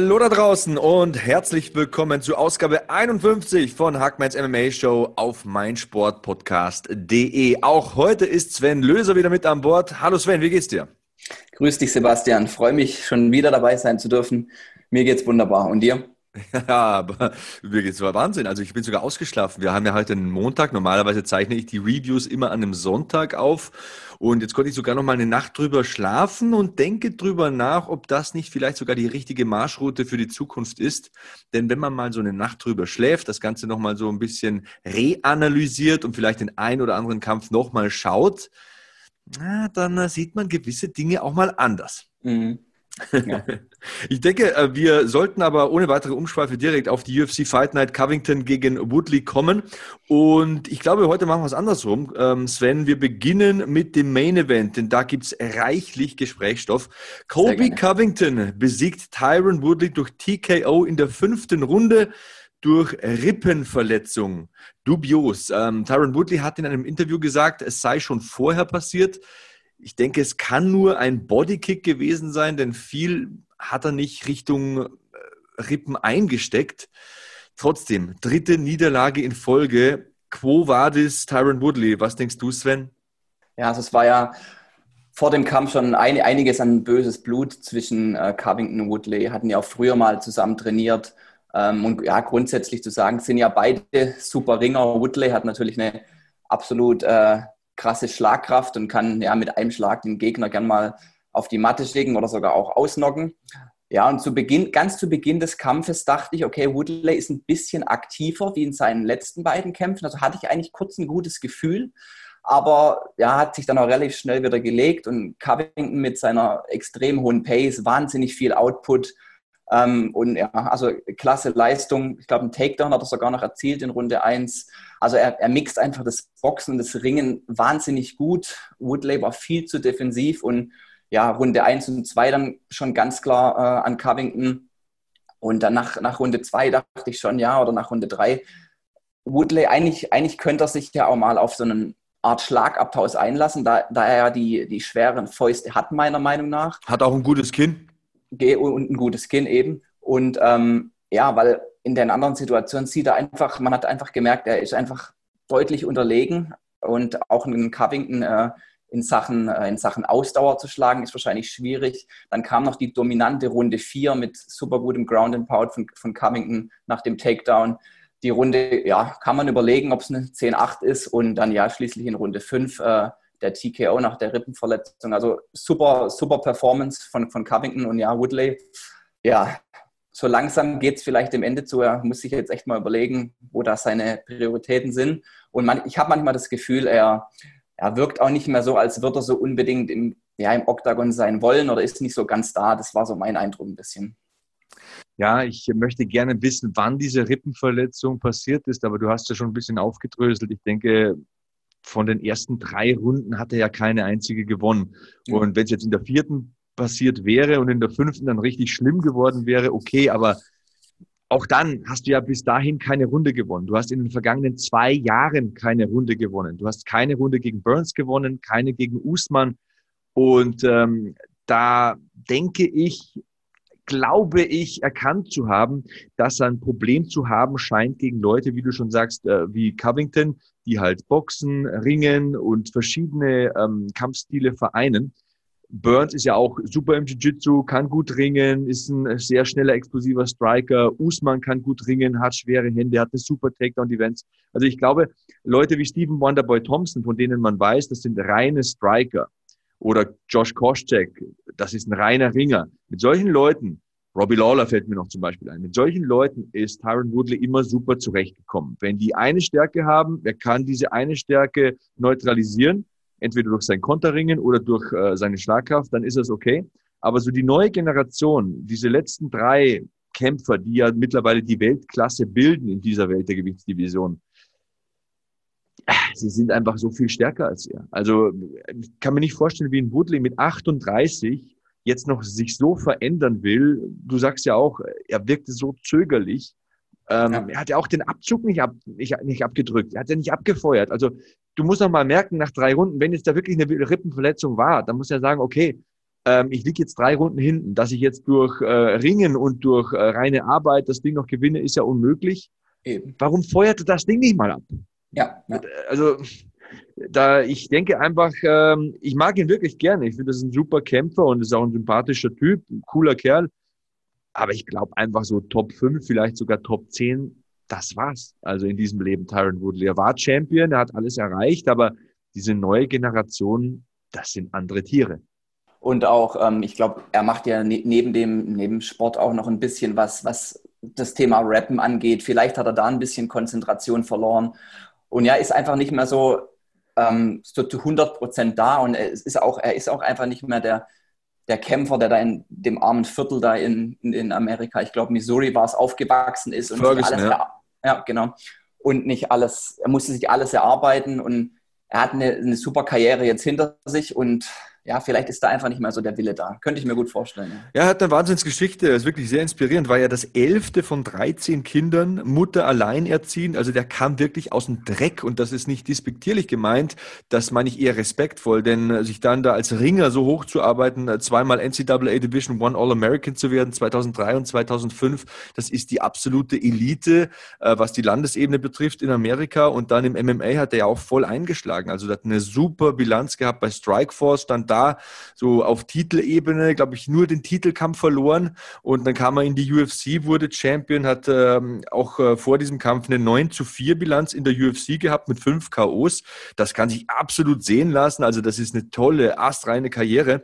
Hallo da draußen und herzlich willkommen zu Ausgabe 51 von Hackmans MMA Show auf meinsportpodcast.de. Auch heute ist Sven Löser wieder mit an Bord. Hallo Sven, wie geht's dir? Grüß dich, Sebastian. Freue mich, schon wieder dabei sein zu dürfen. Mir geht's wunderbar. Und dir? Ja, aber mir geht's war Wahnsinn. Also ich bin sogar ausgeschlafen. Wir haben ja heute einen Montag. Normalerweise zeichne ich die Reviews immer an einem Sonntag auf. Und jetzt konnte ich sogar noch mal eine Nacht drüber schlafen und denke drüber nach, ob das nicht vielleicht sogar die richtige Marschroute für die Zukunft ist. Denn wenn man mal so eine Nacht drüber schläft, das Ganze noch mal so ein bisschen reanalysiert und vielleicht den einen oder anderen Kampf noch mal schaut, na, dann sieht man gewisse Dinge auch mal anders. Mhm. Ja. Ich denke, äh, wir sollten aber ohne weitere Umschweife direkt auf die UFC Fight Night Covington gegen Woodley kommen. Und ich glaube, heute machen wir es andersrum. Ähm, Sven, wir beginnen mit dem Main Event, denn da gibt es reichlich Gesprächsstoff. Colby Covington besiegt Tyron Woodley durch TKO in der fünften Runde durch Rippenverletzung. Dubios. Ähm, Tyron Woodley hat in einem Interview gesagt, es sei schon vorher passiert. Ich denke, es kann nur ein Bodykick gewesen sein, denn viel hat er nicht Richtung äh, Rippen eingesteckt. Trotzdem, dritte Niederlage in Folge. Quo vadis Tyron Woodley? Was denkst du, Sven? Ja, also es war ja vor dem Kampf schon ein, einiges an böses Blut zwischen äh, Covington und Woodley. Hatten ja auch früher mal zusammen trainiert. Ähm, und ja, grundsätzlich zu sagen, sind ja beide super Ringer. Woodley hat natürlich eine absolut äh, krasse Schlagkraft und kann ja mit einem Schlag den Gegner gern mal auf die Matte legen oder sogar auch ausnocken. Ja, und zu Beginn, ganz zu Beginn des Kampfes dachte ich, okay, Woodley ist ein bisschen aktiver wie in seinen letzten beiden Kämpfen. Also hatte ich eigentlich kurz ein gutes Gefühl. Aber ja, hat sich dann auch relativ schnell wieder gelegt und Covington mit seiner extrem hohen Pace, wahnsinnig viel Output, ähm, und ja, also klasse Leistung. Ich glaube, ein Takedown hat er sogar noch erzielt in Runde 1. Also er, er mixt einfach das Boxen und das Ringen wahnsinnig gut. Woodley war viel zu defensiv und ja, Runde 1 und 2 dann schon ganz klar äh, an Covington. Und dann nach, nach Runde 2 dachte ich schon, ja, oder nach Runde 3, Woodley, eigentlich, eigentlich könnte er sich ja auch mal auf so einen Art Schlagabtausch einlassen, da, da er ja die, die schweren Fäuste hat, meiner Meinung nach. Hat auch ein gutes Kinn und ein gutes Kinn eben. Und ähm, ja, weil in den anderen Situationen sieht er einfach, man hat einfach gemerkt, er ist einfach deutlich unterlegen und auch einen Covington äh, in, Sachen, äh, in Sachen Ausdauer zu schlagen, ist wahrscheinlich schwierig. Dann kam noch die dominante Runde 4 mit super gutem Ground and Pound von, von Covington nach dem Takedown. Die Runde, ja, kann man überlegen, ob es eine 10-8 ist und dann ja schließlich in Runde 5 äh, der TKO nach der Rippenverletzung. Also super, super Performance von, von Covington und ja, Woodley. Ja, so langsam geht es vielleicht dem Ende zu. Er muss sich jetzt echt mal überlegen, wo da seine Prioritäten sind. Und man, ich habe manchmal das Gefühl, er, er wirkt auch nicht mehr so, als würde er so unbedingt im, ja, im Oktagon sein wollen oder ist nicht so ganz da. Das war so mein Eindruck ein bisschen. Ja, ich möchte gerne wissen, wann diese Rippenverletzung passiert ist, aber du hast ja schon ein bisschen aufgedröselt. Ich denke, von den ersten drei Runden hat er ja keine einzige gewonnen. Und wenn es jetzt in der vierten passiert wäre und in der fünften dann richtig schlimm geworden wäre, okay, aber auch dann hast du ja bis dahin keine Runde gewonnen. Du hast in den vergangenen zwei Jahren keine Runde gewonnen. Du hast keine Runde gegen Burns gewonnen, keine gegen Usman. Und ähm, da denke ich, glaube ich, erkannt zu haben, dass er ein Problem zu haben scheint gegen Leute, wie du schon sagst, äh, wie Covington, die halt Boxen, Ringen und verschiedene ähm, Kampfstile vereinen. Burns ist ja auch super im Jiu-Jitsu, kann gut ringen, ist ein sehr schneller, explosiver Striker. Usman kann gut ringen, hat schwere Hände, hat eine super Takedown-Defense. Also ich glaube, Leute wie Stephen Wonderboy Thompson, von denen man weiß, das sind reine Striker. Oder Josh Koscheck, das ist ein reiner Ringer. Mit solchen Leuten Robbie Lawler fällt mir noch zum Beispiel ein. Mit solchen Leuten ist Tyron Woodley immer super zurechtgekommen. Wenn die eine Stärke haben, er kann diese eine Stärke neutralisieren, entweder durch sein Konterringen oder durch äh, seine Schlagkraft, dann ist das okay. Aber so die neue Generation, diese letzten drei Kämpfer, die ja mittlerweile die Weltklasse bilden in dieser Welt der Gewichtsdivision, sie sind einfach so viel stärker als er. Also ich kann mir nicht vorstellen, wie ein Woodley mit 38 jetzt noch sich so verändern will. Du sagst ja auch, er wirkte so zögerlich. Ähm, ja. Er hat ja auch den Abzug nicht, ab, nicht, nicht abgedrückt. Er hat ja nicht abgefeuert. Also du musst noch mal merken, nach drei Runden, wenn jetzt da wirklich eine Rippenverletzung war, dann muss er sagen, okay, ähm, ich liege jetzt drei Runden hinten. Dass ich jetzt durch äh, Ringen und durch äh, reine Arbeit das Ding noch gewinne, ist ja unmöglich. Eben. Warum feuert er das Ding nicht mal ab? Ja. ja. Also da ich denke einfach, ähm, ich mag ihn wirklich gerne. Ich finde, das ist ein super Kämpfer und ist auch ein sympathischer Typ, ein cooler Kerl. Aber ich glaube einfach so Top 5, vielleicht sogar Top 10, das war's. Also in diesem Leben Tyron Woodley. Er war Champion, er hat alles erreicht, aber diese neue Generation, das sind andere Tiere. Und auch, ähm, ich glaube, er macht ja ne neben dem neben Sport auch noch ein bisschen was, was das Thema Rappen angeht. Vielleicht hat er da ein bisschen Konzentration verloren. Und ja, ist einfach nicht mehr so, ähm, so zu 100 Prozent da. Und er ist, auch, er ist auch einfach nicht mehr der, der Kämpfer, der da in dem armen Viertel da in, in, in Amerika, ich glaube Missouri war es, aufgewachsen ist. Und Ferguson, alles, ja. ja, genau. Und nicht alles, er musste sich alles erarbeiten und er hat eine, eine super Karriere jetzt hinter sich und ja, vielleicht ist da einfach nicht mehr so der Wille da. Könnte ich mir gut vorstellen. Ja, er hat eine Wahnsinnsgeschichte. Er ist wirklich sehr inspirierend. War ja das elfte von 13 Kindern, Mutter allein erziehen. Also der kam wirklich aus dem Dreck und das ist nicht despektierlich gemeint. Das meine ich eher respektvoll, denn sich dann da als Ringer so hochzuarbeiten, zweimal NCAA Division One All-American zu werden, 2003 und 2005, das ist die absolute Elite, äh, was die Landesebene betrifft in Amerika. Und dann im MMA hat er ja auch voll eingeschlagen. Also er hat eine super Bilanz gehabt bei Strikeforce, stand da so auf Titelebene, glaube ich, nur den Titelkampf verloren und dann kam er in die UFC, wurde Champion, hat ähm, auch äh, vor diesem Kampf eine 9 zu 4 Bilanz in der UFC gehabt mit fünf KOs. Das kann sich absolut sehen lassen. Also das ist eine tolle, astreine Karriere.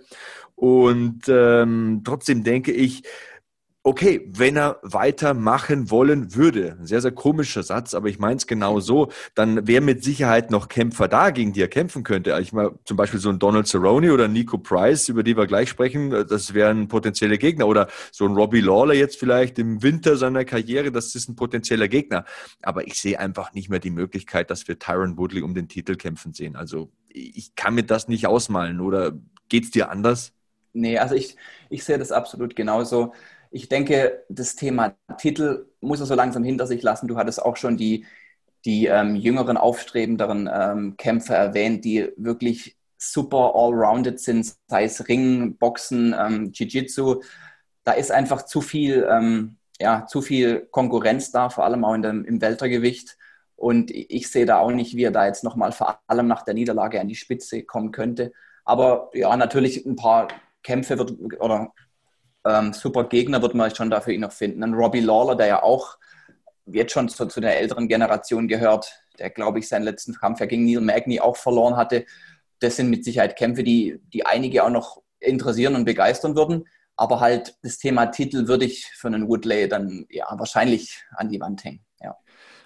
Und ähm, trotzdem denke ich, okay, wenn er weitermachen wollen würde, sehr, sehr komischer Satz, aber ich meine es genau so, dann wäre mit Sicherheit noch Kämpfer da, gegen die er kämpfen könnte. Ich meine, zum Beispiel so ein Donald Cerrone oder Nico Price, über die wir gleich sprechen, das wären potenzielle Gegner. Oder so ein Robbie Lawler jetzt vielleicht im Winter seiner Karriere, das ist ein potenzieller Gegner. Aber ich sehe einfach nicht mehr die Möglichkeit, dass wir Tyron Woodley um den Titel kämpfen sehen. Also ich kann mir das nicht ausmalen. Oder geht's dir anders? Nee, also ich, ich sehe das absolut genauso ich denke, das Thema Titel muss er so langsam hinter sich lassen. Du hattest auch schon die, die ähm, jüngeren, aufstrebenderen ähm, Kämpfer erwähnt, die wirklich super all-rounded sind, sei es Ringen, Boxen, ähm, Jiu-Jitsu. Da ist einfach zu viel, ähm, ja, zu viel Konkurrenz da, vor allem auch in dem, im Weltergewicht. Und ich sehe da auch nicht, wie er da jetzt nochmal vor allem nach der Niederlage an die Spitze kommen könnte. Aber ja, natürlich ein paar Kämpfe wird, oder ähm, super Gegner wird man schon dafür ihn noch finden. Ein Robbie Lawler, der ja auch jetzt schon zu, zu der älteren Generation gehört, der, glaube ich, seinen letzten Kampf ja gegen Neil Magny auch verloren hatte. Das sind mit Sicherheit Kämpfe, die, die einige auch noch interessieren und begeistern würden. Aber halt das Thema Titel würde ich für einen Woodley dann ja wahrscheinlich an die Wand hängen.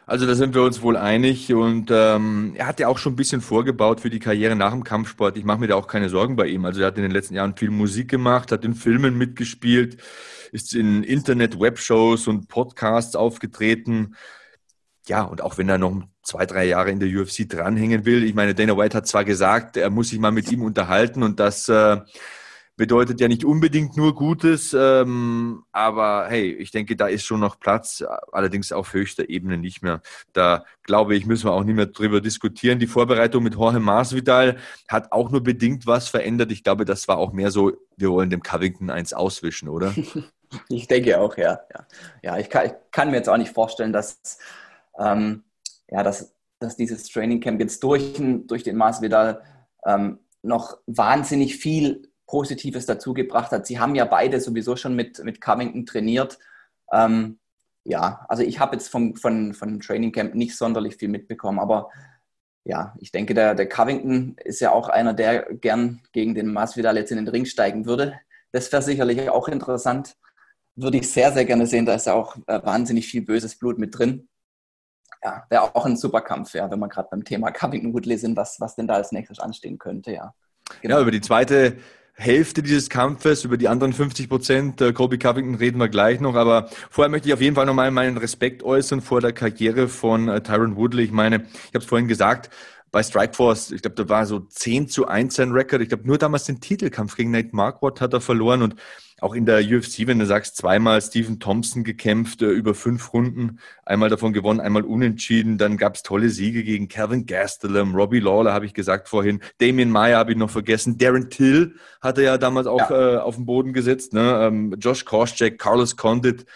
Also da sind wir uns wohl einig und ähm, er hat ja auch schon ein bisschen vorgebaut für die Karriere nach dem Kampfsport. Ich mache mir da auch keine Sorgen bei ihm. Also er hat in den letzten Jahren viel Musik gemacht, hat in Filmen mitgespielt, ist in Internet-Webshows und Podcasts aufgetreten. Ja, und auch wenn er noch zwei, drei Jahre in der UFC dranhängen will, ich meine, Dana White hat zwar gesagt, er muss sich mal mit ihm unterhalten und das äh, bedeutet ja nicht unbedingt nur Gutes, ähm, aber hey, ich denke, da ist schon noch Platz, allerdings auf höchster Ebene nicht mehr. Da glaube ich, müssen wir auch nicht mehr drüber diskutieren. Die Vorbereitung mit Jorge Masvidal hat auch nur bedingt was verändert. Ich glaube, das war auch mehr so, wir wollen dem Covington eins auswischen, oder? Ich denke auch, ja. Ja, ja ich, kann, ich kann mir jetzt auch nicht vorstellen, dass, ähm, ja, dass, dass dieses Training Camp jetzt durch, durch den Masvidal ähm, noch wahnsinnig viel Positives dazu gebracht hat. Sie haben ja beide sowieso schon mit, mit Covington trainiert. Ähm, ja, also ich habe jetzt vom, von, von Training Camp nicht sonderlich viel mitbekommen, aber ja, ich denke, der, der Covington ist ja auch einer, der gern gegen den Masvidal jetzt in den Ring steigen würde. Das wäre sicherlich auch interessant. Würde ich sehr, sehr gerne sehen. Da ist ja auch äh, wahnsinnig viel böses Blut mit drin. Ja, wäre auch ein super Kampf, ja, wenn wir gerade beim Thema Covington Woodley sind, was, was denn da als nächstes anstehen könnte, ja. Genau. Ja, über die zweite Hälfte dieses Kampfes. Über die anderen 50 Prozent, äh, Kobe Covington, reden wir gleich noch. Aber vorher möchte ich auf jeden Fall nochmal meinen Respekt äußern vor der Karriere von äh, Tyron Woodley. Ich meine, ich habe es vorhin gesagt, bei Strikeforce, ich glaube, da war so 10 zu 1 sein Rekord. Ich glaube, nur damals den Titelkampf gegen Nate Marquardt hat er verloren und auch in der UFC, wenn du sagst, zweimal Stephen Thompson gekämpft, äh, über fünf Runden, einmal davon gewonnen, einmal unentschieden, dann gab es tolle Siege gegen Kevin Gastelum, Robbie Lawler habe ich gesagt vorhin, Damien Meyer habe ich noch vergessen, Darren Till hat er ja damals auch ja. äh, auf den Boden gesetzt, ne? ähm, Josh Korschek, Carlos Condit,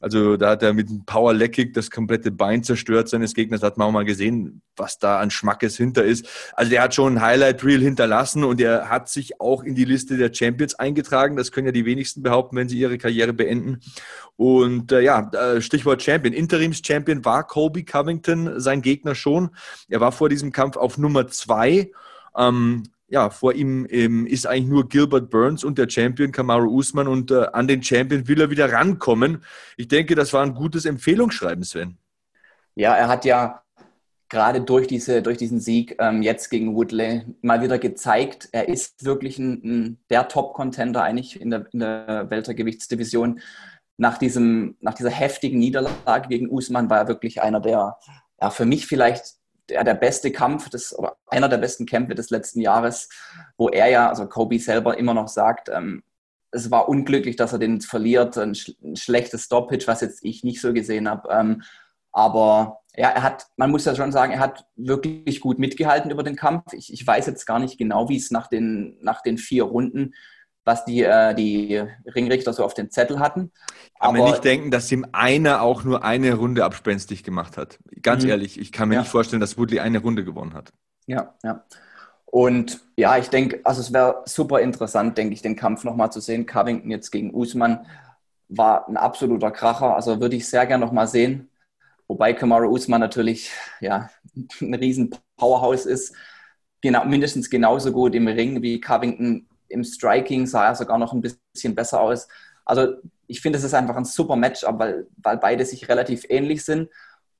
also da hat er mit einem Power Leg das komplette Bein zerstört seines Gegners. Da hat man auch mal gesehen, was da an Schmackes hinter ist. Also der hat schon ein Highlight Reel hinterlassen und er hat sich auch in die Liste der Champions eingetragen. Das können ja die wenigsten behaupten, wenn sie ihre Karriere beenden. Und äh, ja, äh, Stichwort Champion. Interims-Champion war Colby Covington sein Gegner schon. Er war vor diesem Kampf auf Nummer zwei. Ähm, ja, vor ihm ähm, ist eigentlich nur Gilbert Burns und der Champion Kamaru Usman und äh, an den Champion will er wieder rankommen. Ich denke, das war ein gutes Empfehlungsschreiben, Sven. Ja, er hat ja gerade durch, diese, durch diesen Sieg ähm, jetzt gegen Woodley mal wieder gezeigt, er ist wirklich ein, ein der Top-Contender eigentlich in der, in der Weltergewichtsdivision. Nach, diesem, nach dieser heftigen Niederlage gegen Usman war er wirklich einer der, ja, für mich vielleicht der, der beste Kampf des, oder einer der besten Kämpfe des letzten Jahres, wo er ja, also Kobe selber immer noch sagt, ähm, es war unglücklich, dass er den verliert, ein, ein schlechtes Stoppage, was jetzt ich nicht so gesehen habe. Ähm, aber ja, er hat, man muss ja schon sagen, er hat wirklich gut mitgehalten über den Kampf. Ich, ich weiß jetzt gar nicht genau, wie es nach den, nach den vier Runden was die, äh, die Ringrichter so auf den Zettel hatten. Kann Aber, mir nicht denken, dass ihm einer auch nur eine Runde abspenstig gemacht hat. Ganz mhm. ehrlich, ich kann mir ja. nicht vorstellen, dass Woodley eine Runde gewonnen hat. Ja, ja. Und ja, ich denke, also es wäre super interessant, denke ich, den Kampf nochmal zu sehen. Covington jetzt gegen Usman war ein absoluter Kracher. Also würde ich sehr gerne nochmal sehen. Wobei Kamaru Usman natürlich ja, ein riesen Powerhouse ist. Genau, mindestens genauso gut im Ring wie Covington im Striking sah er sogar noch ein bisschen besser aus. Also ich finde, es ist einfach ein super Matchup, weil, weil beide sich relativ ähnlich sind.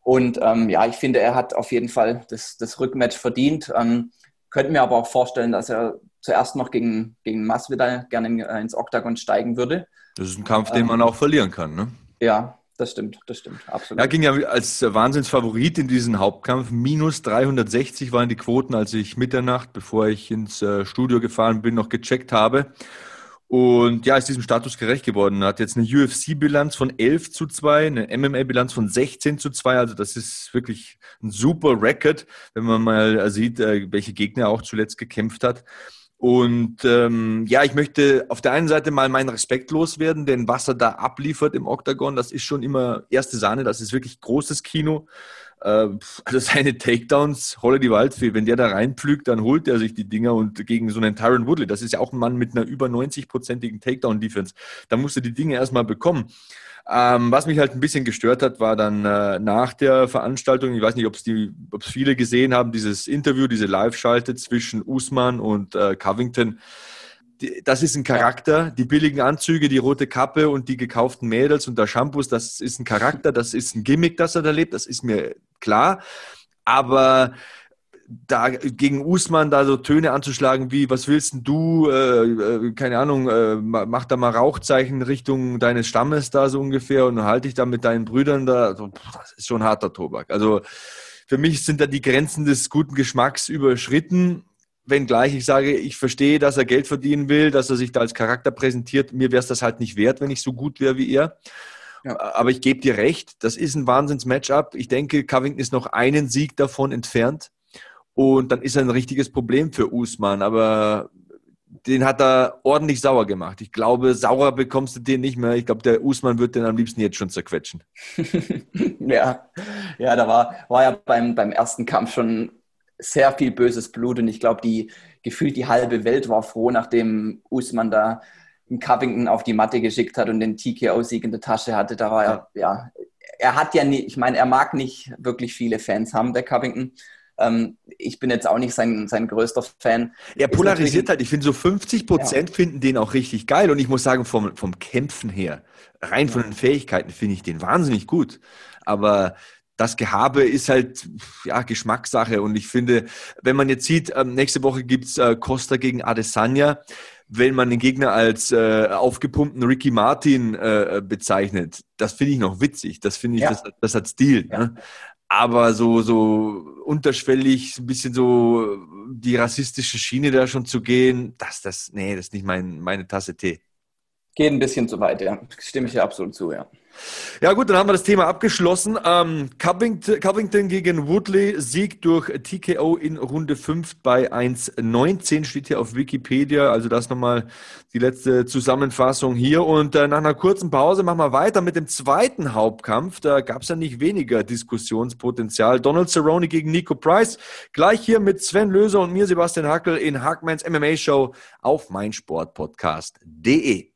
Und ähm, ja, ich finde, er hat auf jeden Fall das, das Rückmatch verdient. Ähm, könnte mir aber auch vorstellen, dass er zuerst noch gegen, gegen Masvidal gerne äh, ins Oktagon steigen würde. Das ist ein Kampf, den ähm, man auch verlieren kann, ne? Ja, das stimmt, das stimmt, absolut. Er ging ja als Wahnsinnsfavorit in diesen Hauptkampf. Minus 360 waren die Quoten, als ich Mitternacht, bevor ich ins äh, Studio gefahren bin, noch gecheckt habe. Und ja, ist diesem Status gerecht geworden. Er hat jetzt eine UFC-Bilanz von 11 zu 2, eine MMA-Bilanz von 16 zu 2. Also das ist wirklich ein super Record, wenn man mal sieht, äh, welche Gegner er auch zuletzt gekämpft hat. Und ähm, ja, ich möchte auf der einen Seite mal meinen Respekt loswerden, denn was er da abliefert im Oktagon, das ist schon immer erste Sahne, das ist wirklich großes Kino. Äh, also seine Takedowns, Holle die Waldfee, wenn der da reinpflügt, dann holt er sich die Dinger und gegen so einen Tyron Woodley, das ist ja auch ein Mann mit einer über 90-prozentigen Takedown-Defense, da musst du die Dinge erstmal bekommen. Ähm, was mich halt ein bisschen gestört hat, war dann äh, nach der Veranstaltung, ich weiß nicht, ob es viele gesehen haben, dieses Interview, diese Live-Schalte zwischen Usman und äh, Covington. Das ist ein Charakter. Die billigen Anzüge, die rote Kappe und die gekauften Mädels und der Shampoos, das ist ein Charakter, das ist ein Gimmick, das er da lebt, das ist mir klar. Aber da gegen Usman da so Töne anzuschlagen wie, was willst denn du, äh, äh, keine Ahnung, äh, mach da mal Rauchzeichen Richtung deines Stammes da so ungefähr und halte dich da mit deinen Brüdern da, so, das ist schon harter Tobak. Also für mich sind da die Grenzen des guten Geschmacks überschritten. Wenngleich ich sage, ich verstehe, dass er Geld verdienen will, dass er sich da als Charakter präsentiert. Mir wäre es das halt nicht wert, wenn ich so gut wäre wie er. Ja. Aber ich gebe dir recht, das ist ein Wahnsinns-Matchup. Ich denke, Covington ist noch einen Sieg davon entfernt. Und dann ist er ein richtiges Problem für Usman. Aber den hat er ordentlich sauer gemacht. Ich glaube, sauer bekommst du den nicht mehr. Ich glaube, der Usman wird den am liebsten jetzt schon zerquetschen. ja, ja, da war, war ja beim, beim ersten Kampf schon sehr viel böses Blut und ich glaube, die gefühlt die halbe Welt war froh, nachdem Usman da einen Covington auf die Matte geschickt hat und den TKO-Sieg in der Tasche hatte. Da war er, ja, er hat ja nie, ich meine, er mag nicht wirklich viele Fans haben, der Covington. Ähm, ich bin jetzt auch nicht sein, sein größter Fan. Er polarisiert halt. Ich finde, so 50 Prozent ja. finden den auch richtig geil. Und ich muss sagen, vom, vom Kämpfen her, rein von den Fähigkeiten, finde ich den wahnsinnig gut. Aber das Gehabe ist halt ja, Geschmackssache. Und ich finde, wenn man jetzt sieht, ähm, nächste Woche gibt's äh, Costa gegen Adesanya. wenn man den Gegner als äh, aufgepumpten Ricky Martin äh, bezeichnet. Das finde ich noch witzig. Das finde ich, ja. das, das, hat Stil. Ja. Ne? Aber so, so unterschwellig, ein bisschen so die rassistische Schiene da schon zu gehen, das, das, nee, das ist nicht mein, meine Tasse Tee. Geht ein bisschen zu weit, ja. Stimme ich dir absolut zu, ja. Ja gut, dann haben wir das Thema abgeschlossen. Ähm, Covington, Covington, gegen Woodley, Sieg durch TKO in Runde 5 bei 1,19 steht hier auf Wikipedia. Also das nochmal die letzte Zusammenfassung hier. Und äh, nach einer kurzen Pause machen wir weiter mit dem zweiten Hauptkampf. Da gab es ja nicht weniger Diskussionspotenzial. Donald Cerrone gegen Nico Price. Gleich hier mit Sven Löser und mir, Sebastian Hackel, in Hackmans MMA Show auf meinsportpodcast.de.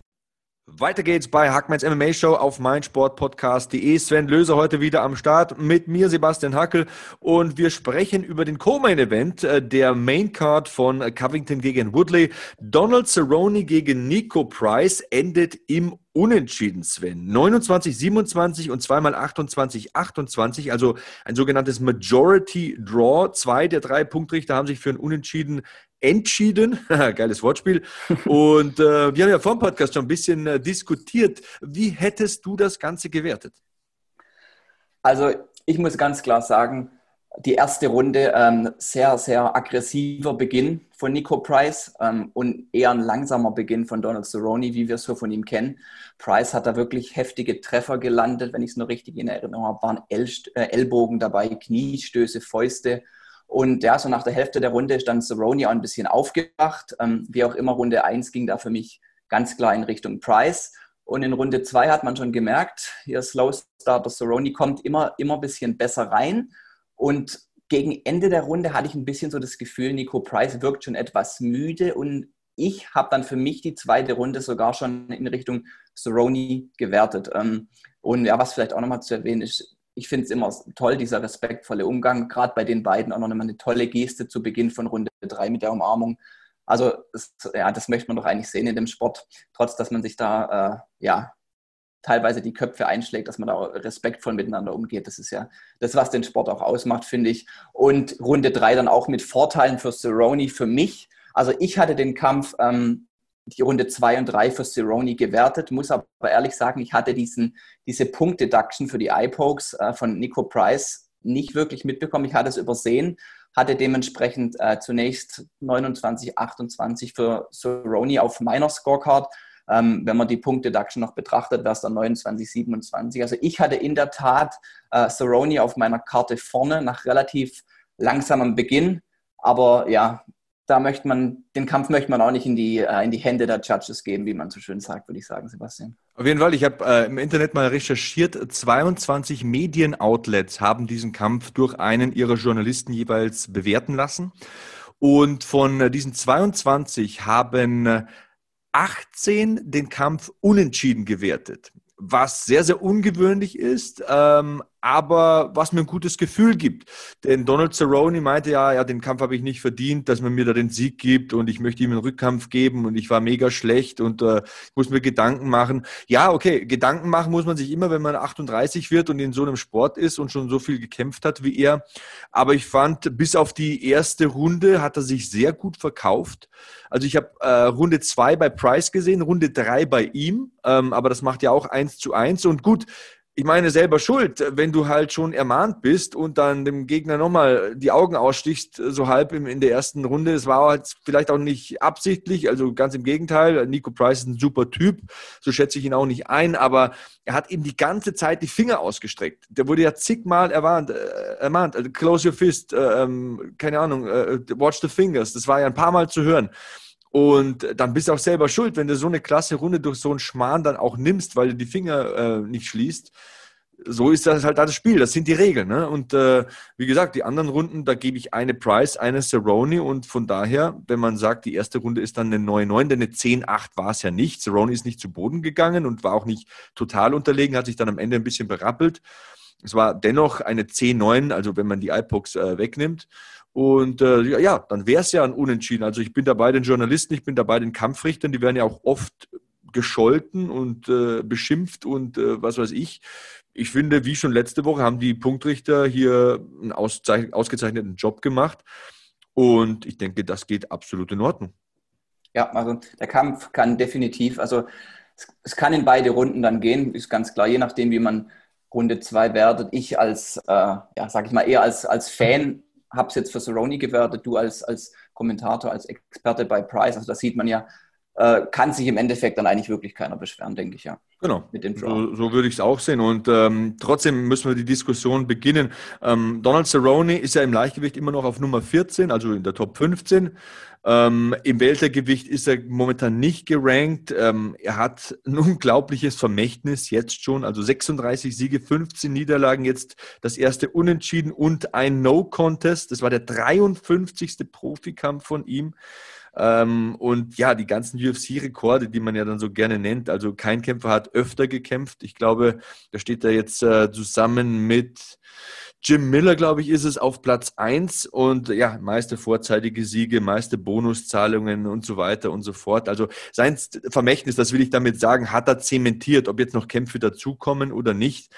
Weiter geht's bei Hackmans MMA Show auf meinsportpodcast.de. Sven Löser heute wieder am Start mit mir, Sebastian Hackel. Und wir sprechen über den Co-Main Event äh, der Main Card von Covington gegen Woodley. Donald Cerrone gegen Nico Price endet im Unentschieden, Sven. 29, 27 und zweimal 28, 28, also ein sogenanntes Majority Draw. Zwei der drei Punktrichter haben sich für ein Unentschieden entschieden. Geiles Wortspiel. Und äh, wir haben ja vor dem Podcast schon ein bisschen äh, diskutiert. Wie hättest du das Ganze gewertet? Also ich muss ganz klar sagen, die erste Runde ähm, sehr, sehr aggressiver Beginn von Nico Price ähm, und eher ein langsamer Beginn von Donald Cerrone, wie wir es so von ihm kennen. Price hat da wirklich heftige Treffer gelandet, wenn ich es noch richtig in Erinnerung habe, waren El äh, Ellbogen dabei, Kniestöße, Fäuste. Und ja, so nach der Hälfte der Runde ist dann Cerrone auch ein bisschen aufgewacht. Ähm, wie auch immer, Runde 1 ging da für mich ganz klar in Richtung Price. Und in Runde 2 hat man schon gemerkt, hier Slow Starter Cerrone kommt immer, immer ein bisschen besser rein. Und gegen Ende der Runde hatte ich ein bisschen so das Gefühl, Nico Price wirkt schon etwas müde und ich habe dann für mich die zweite Runde sogar schon in Richtung Cerrone gewertet. Ähm, und ja, was vielleicht auch nochmal zu erwähnen ist, ich finde es immer toll, dieser respektvolle Umgang, gerade bei den beiden auch noch eine tolle Geste zu Beginn von Runde 3 mit der Umarmung. Also ja, das möchte man doch eigentlich sehen in dem Sport, trotz dass man sich da äh, ja teilweise die Köpfe einschlägt, dass man da respektvoll miteinander umgeht. Das ist ja das, was den Sport auch ausmacht, finde ich. Und Runde 3 dann auch mit Vorteilen für Cerrone, für mich. Also ich hatte den Kampf ähm, die Runde 2 und 3 für Cerrone gewertet, muss aber ehrlich sagen, ich hatte diesen, diese Punkt-Deduction für die Eye-Pokes äh, von Nico Price nicht wirklich mitbekommen. Ich hatte es übersehen, hatte dementsprechend äh, zunächst 29, 28 für Cerrone auf meiner Scorecard. Ähm, wenn man die Punkt-Deduction noch betrachtet, wäre es dann 29, 27. Also ich hatte in der Tat äh, Cerrone auf meiner Karte vorne nach relativ langsamem Beginn. Aber ja, da möchte man, den Kampf möchte man auch nicht in die, äh, in die Hände der Judges geben, wie man so schön sagt, würde ich sagen, Sebastian. Auf jeden Fall, ich habe äh, im Internet mal recherchiert, 22 Medienoutlets haben diesen Kampf durch einen ihrer Journalisten jeweils bewerten lassen. Und von äh, diesen 22 haben 18 äh, den Kampf unentschieden gewertet was sehr, sehr ungewöhnlich ist, ähm, aber was mir ein gutes Gefühl gibt. Denn Donald Cerrone meinte ja, ja, den Kampf habe ich nicht verdient, dass man mir da den Sieg gibt und ich möchte ihm einen Rückkampf geben und ich war mega schlecht und äh, muss mir Gedanken machen. Ja, okay, Gedanken machen muss man sich immer, wenn man 38 wird und in so einem Sport ist und schon so viel gekämpft hat wie er. Aber ich fand, bis auf die erste Runde hat er sich sehr gut verkauft. Also ich habe äh, Runde zwei bei Price gesehen, Runde drei bei ihm, ähm, aber das macht ja auch eins zu eins und gut ich meine, selber schuld, wenn du halt schon ermahnt bist und dann dem Gegner nochmal die Augen ausstichst, so halb in der ersten Runde. Es war halt vielleicht auch nicht absichtlich, also ganz im Gegenteil. Nico Price ist ein super Typ, so schätze ich ihn auch nicht ein, aber er hat eben die ganze Zeit die Finger ausgestreckt. Der wurde ja zigmal erwarnt, äh, ermahnt, also close your fist, äh, ähm, keine Ahnung, äh, watch the fingers. Das war ja ein paar Mal zu hören. Und dann bist du auch selber schuld, wenn du so eine klasse Runde durch so einen Schmarrn dann auch nimmst, weil du die Finger äh, nicht schließt. So ist das halt das Spiel, das sind die Regeln. Ne? Und äh, wie gesagt, die anderen Runden, da gebe ich eine Price, eine Cerrone und von daher, wenn man sagt, die erste Runde ist dann eine 9-9, denn eine 10-8 war es ja nicht. Cerrone ist nicht zu Boden gegangen und war auch nicht total unterlegen, hat sich dann am Ende ein bisschen berappelt. Es war dennoch eine C9, also wenn man die iPods äh, wegnimmt. Und äh, ja, dann wäre es ja ein Unentschieden. Also ich bin dabei den Journalisten, ich bin dabei den Kampfrichtern, die werden ja auch oft gescholten und äh, beschimpft und äh, was weiß ich. Ich finde, wie schon letzte Woche, haben die Punktrichter hier einen ausgezeichneten Job gemacht. Und ich denke, das geht absolut in Ordnung. Ja, also der Kampf kann definitiv, also es, es kann in beide Runden dann gehen, ist ganz klar, je nachdem, wie man Runde 2 wertet. Ich als, äh, ja, sag ich mal, eher als, als Fan habe es jetzt für Cerrone gewertet, du als, als Kommentator, als Experte bei Price. Also da sieht man ja, äh, kann sich im Endeffekt dann eigentlich wirklich keiner beschweren, denke ich ja. Genau, mit dem so, so würde ich es auch sehen. Und ähm, trotzdem müssen wir die Diskussion beginnen. Ähm, Donald Cerrone ist ja im Leichtgewicht immer noch auf Nummer 14, also in der Top 15. Ähm, Im Weltergewicht ist er momentan nicht gerankt. Ähm, er hat ein unglaubliches Vermächtnis jetzt schon, also 36 Siege, 15 Niederlagen, jetzt das erste Unentschieden und ein No-Contest. Das war der 53. Profikampf von ihm. Ähm, und ja, die ganzen UFC-Rekorde, die man ja dann so gerne nennt. Also kein Kämpfer hat öfter gekämpft. Ich glaube, da steht er jetzt äh, zusammen mit Jim Miller, glaube ich, ist es auf Platz 1 und ja, meiste vorzeitige Siege, meiste Bonuszahlungen und so weiter und so fort. Also sein Vermächtnis, das will ich damit sagen, hat er zementiert, ob jetzt noch Kämpfe dazukommen oder nicht.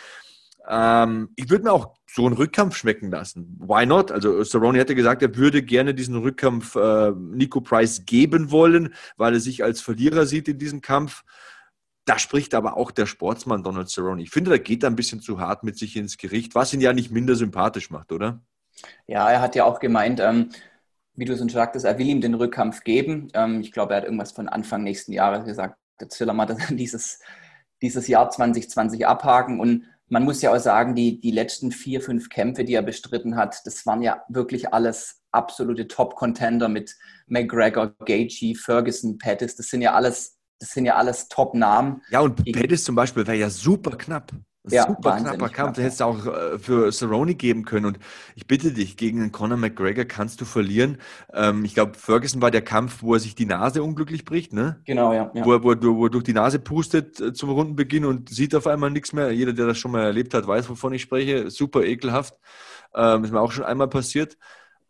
Ähm, ich würde mir auch so einen Rückkampf schmecken lassen. Why not? Also Cerrone hätte gesagt, er würde gerne diesen Rückkampf äh, Nico Price geben wollen, weil er sich als Verlierer sieht in diesem Kampf. Da spricht aber auch der Sportsmann Donald Cerrone. Ich finde, da geht er ein bisschen zu hart mit sich ins Gericht, was ihn ja nicht minder sympathisch macht, oder? Ja, er hat ja auch gemeint, ähm, wie du schon sagtest, er will ihm den Rückkampf geben. Ähm, ich glaube, er hat irgendwas von Anfang nächsten Jahres gesagt, jetzt will er mal dieses, dieses Jahr 2020 abhaken und man muss ja auch sagen, die, die letzten vier, fünf Kämpfe, die er bestritten hat, das waren ja wirklich alles absolute Top-Contender mit McGregor, Gaethje, Ferguson, Pettis. Das sind ja alles, das sind ja alles Top-Namen. Ja, und Pettis zum Beispiel wäre ja super knapp. Ja, Super knapper Kampf. Den hättest du auch äh, für Cerrone geben können. Und ich bitte dich, gegen Conor McGregor kannst du verlieren. Ähm, ich glaube, Ferguson war der Kampf, wo er sich die Nase unglücklich bricht, ne? Genau, ja. ja. Wo, er, wo, er, wo er durch die Nase pustet äh, zum Rundenbeginn und sieht auf einmal nichts mehr. Jeder, der das schon mal erlebt hat, weiß, wovon ich spreche. Super ekelhaft. Ähm, ist mir auch schon einmal passiert.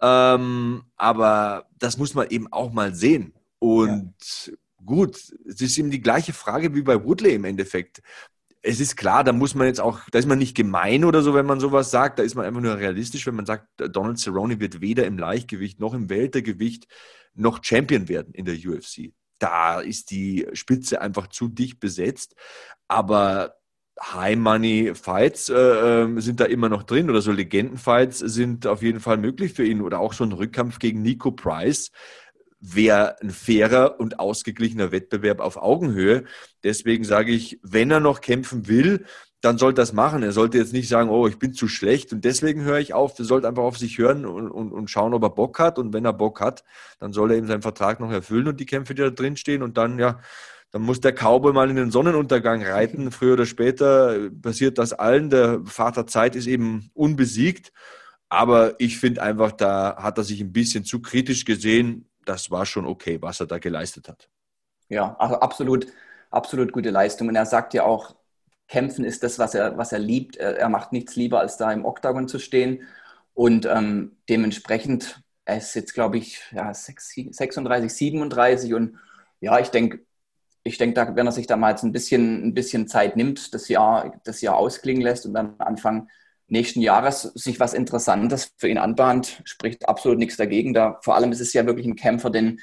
Ähm, aber das muss man eben auch mal sehen. Und ja. Gut, es ist eben die gleiche Frage wie bei Woodley im Endeffekt. Es ist klar, da muss man jetzt auch, da ist man nicht gemein oder so, wenn man sowas sagt, da ist man einfach nur realistisch, wenn man sagt, Donald Cerrone wird weder im Leichtgewicht noch im Weltergewicht noch Champion werden in der UFC. Da ist die Spitze einfach zu dicht besetzt, aber High Money Fights äh, ähm, sind da immer noch drin oder so Legenden Fights sind auf jeden Fall möglich für ihn. Oder auch so ein Rückkampf gegen Nico Price wäre ein fairer und ausgeglichener Wettbewerb auf Augenhöhe. Deswegen sage ich, wenn er noch kämpfen will, dann sollte er das machen. Er sollte jetzt nicht sagen, oh, ich bin zu schlecht und deswegen höre ich auf. Er sollte einfach auf sich hören und, und, und schauen, ob er Bock hat. Und wenn er Bock hat, dann soll er eben seinen Vertrag noch erfüllen und die Kämpfe, die da drin stehen. Und dann, ja, dann muss der Cowboy mal in den Sonnenuntergang reiten. Früher oder später passiert das allen. Der Vater Zeit ist eben unbesiegt. Aber ich finde einfach, da hat er sich ein bisschen zu kritisch gesehen das war schon okay, was er da geleistet hat. Ja, also absolut, absolut gute Leistung. Und er sagt ja auch, Kämpfen ist das, was er, was er liebt. Er, macht nichts lieber, als da im Oktagon zu stehen. Und ähm, dementsprechend, er ist jetzt, glaube ich, ja, 36, 37. Und ja, ich denke, ich denke, wenn er sich da mal jetzt ein bisschen, ein bisschen Zeit nimmt, das Jahr, das Jahr ausklingen lässt und dann Anfang nächsten Jahres sich was Interessantes für ihn anbahnt, spricht absolut nichts dagegen. Da, vor allem ist es ja wirklich ein Kämpfer, den,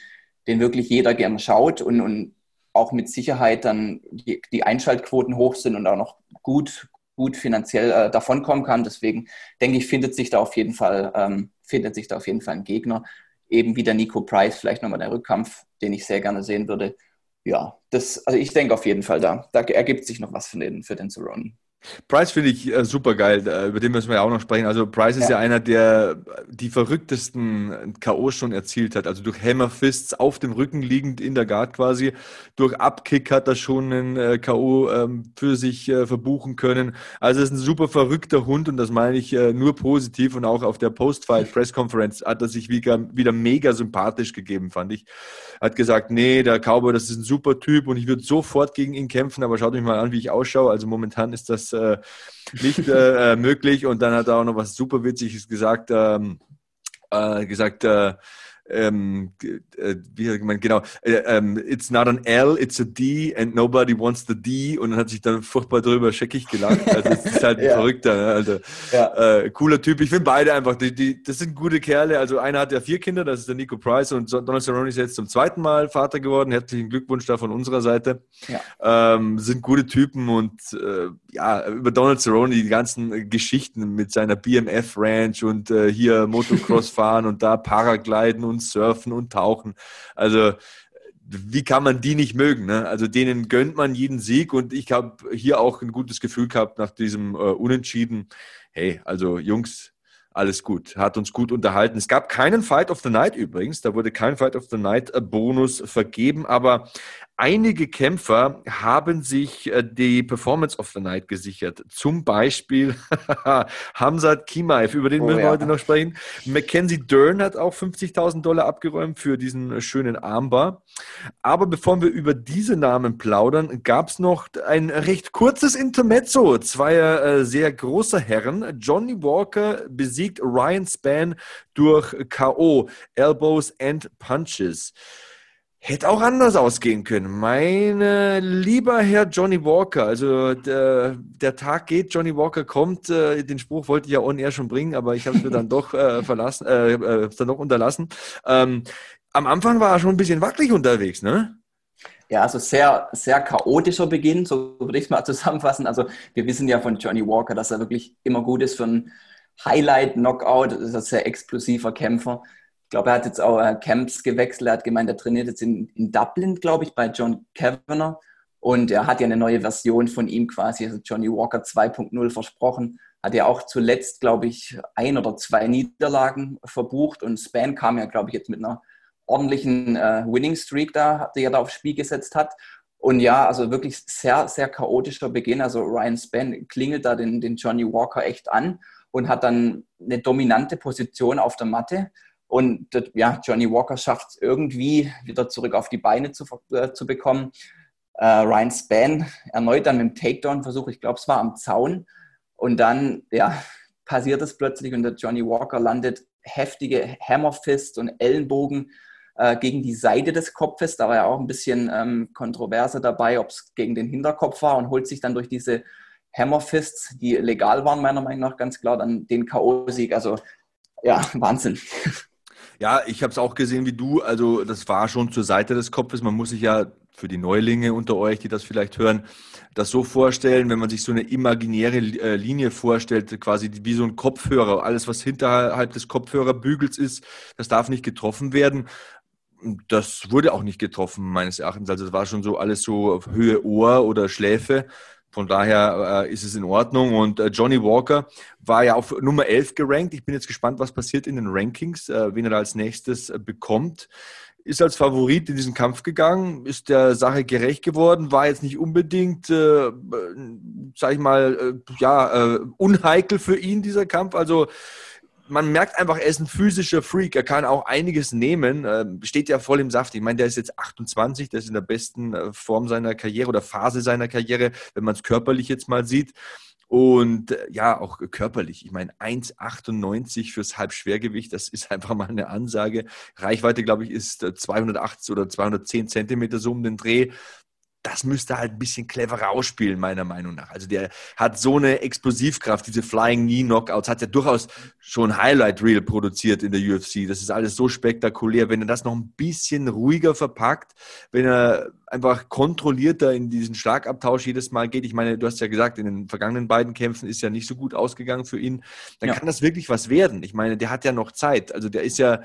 den wirklich jeder gerne schaut und, und auch mit Sicherheit dann die, die Einschaltquoten hoch sind und auch noch gut, gut finanziell äh, davonkommen kann. Deswegen denke ich, findet sich da auf jeden Fall, ähm, findet sich da auf jeden Fall ein Gegner. Eben wie der Nico Price, vielleicht nochmal der Rückkampf, den ich sehr gerne sehen würde. Ja, das, also ich denke auf jeden Fall da, da ergibt sich noch was für den, für den Cerrone. Price finde ich äh, super geil, äh, über den müssen wir ja auch noch sprechen. Also Price ist ja, ja einer, der die verrücktesten K.O. schon erzielt hat. Also durch Hammer Fists auf dem Rücken liegend in der Guard quasi. Durch Abkick hat er schon einen äh, K.O. Ähm, für sich äh, verbuchen können. Also es ist ein super verrückter Hund und das meine ich äh, nur positiv. Und auch auf der Post-Fight-Press-Conference hat er sich wieder, wieder mega sympathisch gegeben, fand ich. Hat gesagt, nee, der Cowboy, das ist ein super Typ und ich würde sofort gegen ihn kämpfen, aber schaut euch mal an, wie ich ausschaue. Also momentan ist das ist äh, nicht äh, möglich. Und dann hat er auch noch was super Witziges gesagt, ähm, äh, gesagt, äh, ähm, äh, wie hat gemeint, genau, äh, ähm, it's not an L, it's a D and nobody wants the D und dann hat sich dann furchtbar drüber scheckig gelacht. Also es ist halt ein ja. Verrückter, ne? also ja. äh, cooler Typ. Ich finde beide einfach, die, die, das sind gute Kerle. Also einer hat ja vier Kinder, das ist der Nico Price und Donald Cerrone ist jetzt zum zweiten Mal Vater geworden. Herzlichen Glückwunsch da von unserer Seite. Ja. Ähm, sind gute Typen und äh, ja, über Donald Cerrone die ganzen Geschichten mit seiner BMF Ranch und äh, hier Motocross fahren und da Paragliden und Surfen und Tauchen. Also wie kann man die nicht mögen? Ne? Also denen gönnt man jeden Sieg und ich habe hier auch ein gutes Gefühl gehabt nach diesem äh, Unentschieden. Hey, also Jungs, alles gut. Hat uns gut unterhalten. Es gab keinen Fight of the Night übrigens. Da wurde kein Fight of the Night äh, Bonus vergeben. Aber einige Kämpfer haben sich äh, die Performance of the Night gesichert. Zum Beispiel Hamzat Kimaev, über den oh, müssen wir ja. heute noch sprechen. Mackenzie Dern hat auch 50.000 Dollar abgeräumt für diesen schönen Armbar. Aber bevor wir über diese Namen plaudern, gab es noch ein recht kurzes Intermezzo zweier äh, sehr großer Herren. Johnny Walker besiegt Ryan Span durch K.O. Elbows and Punches. Hätte auch anders ausgehen können. Meine lieber Herr Johnny Walker, also der, der Tag geht, Johnny Walker kommt. Äh, den Spruch wollte ich ja on air schon bringen, aber ich habe es mir dann doch äh, verlassen, äh, äh, dann doch unterlassen. Ähm, am Anfang war er schon ein bisschen wackelig unterwegs, ne? Ja, also sehr, sehr chaotischer Beginn, so würde ich es mal zusammenfassen. Also wir wissen ja von Johnny Walker, dass er wirklich immer gut ist für ein Highlight-Knockout. Das ist ein sehr explosiver Kämpfer. Ich glaube, er hat jetzt auch äh, Camps gewechselt. Er hat gemeint, er trainiert jetzt in, in Dublin, glaube ich, bei John Kavanagh. Und er hat ja eine neue Version von ihm quasi, also Johnny Walker 2.0 versprochen. Hat ja auch zuletzt, glaube ich, ein oder zwei Niederlagen verbucht. Und Span kam ja, glaube ich, jetzt mit einer ordentlichen äh, Winning Streak da, die er da aufs Spiel gesetzt hat. Und ja, also wirklich sehr, sehr chaotischer Beginn. Also Ryan Span klingelt da den, den Johnny Walker echt an und hat dann eine dominante Position auf der Matte und ja, Johnny Walker schafft es irgendwie wieder zurück auf die Beine zu, äh, zu bekommen. Äh, Ryan Span erneut dann mit dem Takedown-Versuch, ich glaube, es war am Zaun. Und dann ja, passiert es plötzlich und der Johnny Walker landet heftige Hammerfists und Ellenbogen äh, gegen die Seite des Kopfes. Da war ja auch ein bisschen ähm, Kontroverse dabei, ob es gegen den Hinterkopf war und holt sich dann durch diese Hammerfists, die legal waren, meiner Meinung nach ganz klar, dann den K.O.-Sieg. Also ja, Wahnsinn. Ja, ich habe es auch gesehen wie du. Also das war schon zur Seite des Kopfes. Man muss sich ja für die Neulinge unter euch, die das vielleicht hören, das so vorstellen, wenn man sich so eine imaginäre äh, Linie vorstellt, quasi wie so ein Kopfhörer. Alles, was hinterhalb des Kopfhörerbügels ist, das darf nicht getroffen werden. Das wurde auch nicht getroffen, meines Erachtens. Also es war schon so alles so auf Höhe Ohr oder Schläfe. Von daher äh, ist es in Ordnung. Und äh, Johnny Walker war ja auf Nummer 11 gerankt. Ich bin jetzt gespannt, was passiert in den Rankings, äh, wen er da als nächstes äh, bekommt. Ist als Favorit in diesen Kampf gegangen, ist der Sache gerecht geworden, war jetzt nicht unbedingt, äh, sag ich mal, äh, ja, unheikel für ihn, dieser Kampf. Also man merkt einfach, er ist ein physischer Freak. Er kann auch einiges nehmen. Ähm, steht ja voll im Saft. Ich meine, der ist jetzt 28, der ist in der besten äh, Form seiner Karriere oder Phase seiner Karriere, wenn man es körperlich jetzt mal sieht. Und äh, ja, auch körperlich. Ich meine, 1,98 fürs Halbschwergewicht, das ist einfach mal eine Ansage. Reichweite, glaube ich, ist 280 äh, oder 210 Zentimeter so um den Dreh das müsste halt ein bisschen cleverer ausspielen, meiner Meinung nach. Also der hat so eine Explosivkraft, diese Flying Knee Knockouts, hat er durchaus schon Highlight Reel produziert in der UFC. Das ist alles so spektakulär. Wenn er das noch ein bisschen ruhiger verpackt, wenn er einfach kontrollierter in diesen Schlagabtausch jedes Mal geht. Ich meine, du hast ja gesagt, in den vergangenen beiden Kämpfen ist ja nicht so gut ausgegangen für ihn. Dann ja. kann das wirklich was werden. Ich meine, der hat ja noch Zeit. Also der ist ja,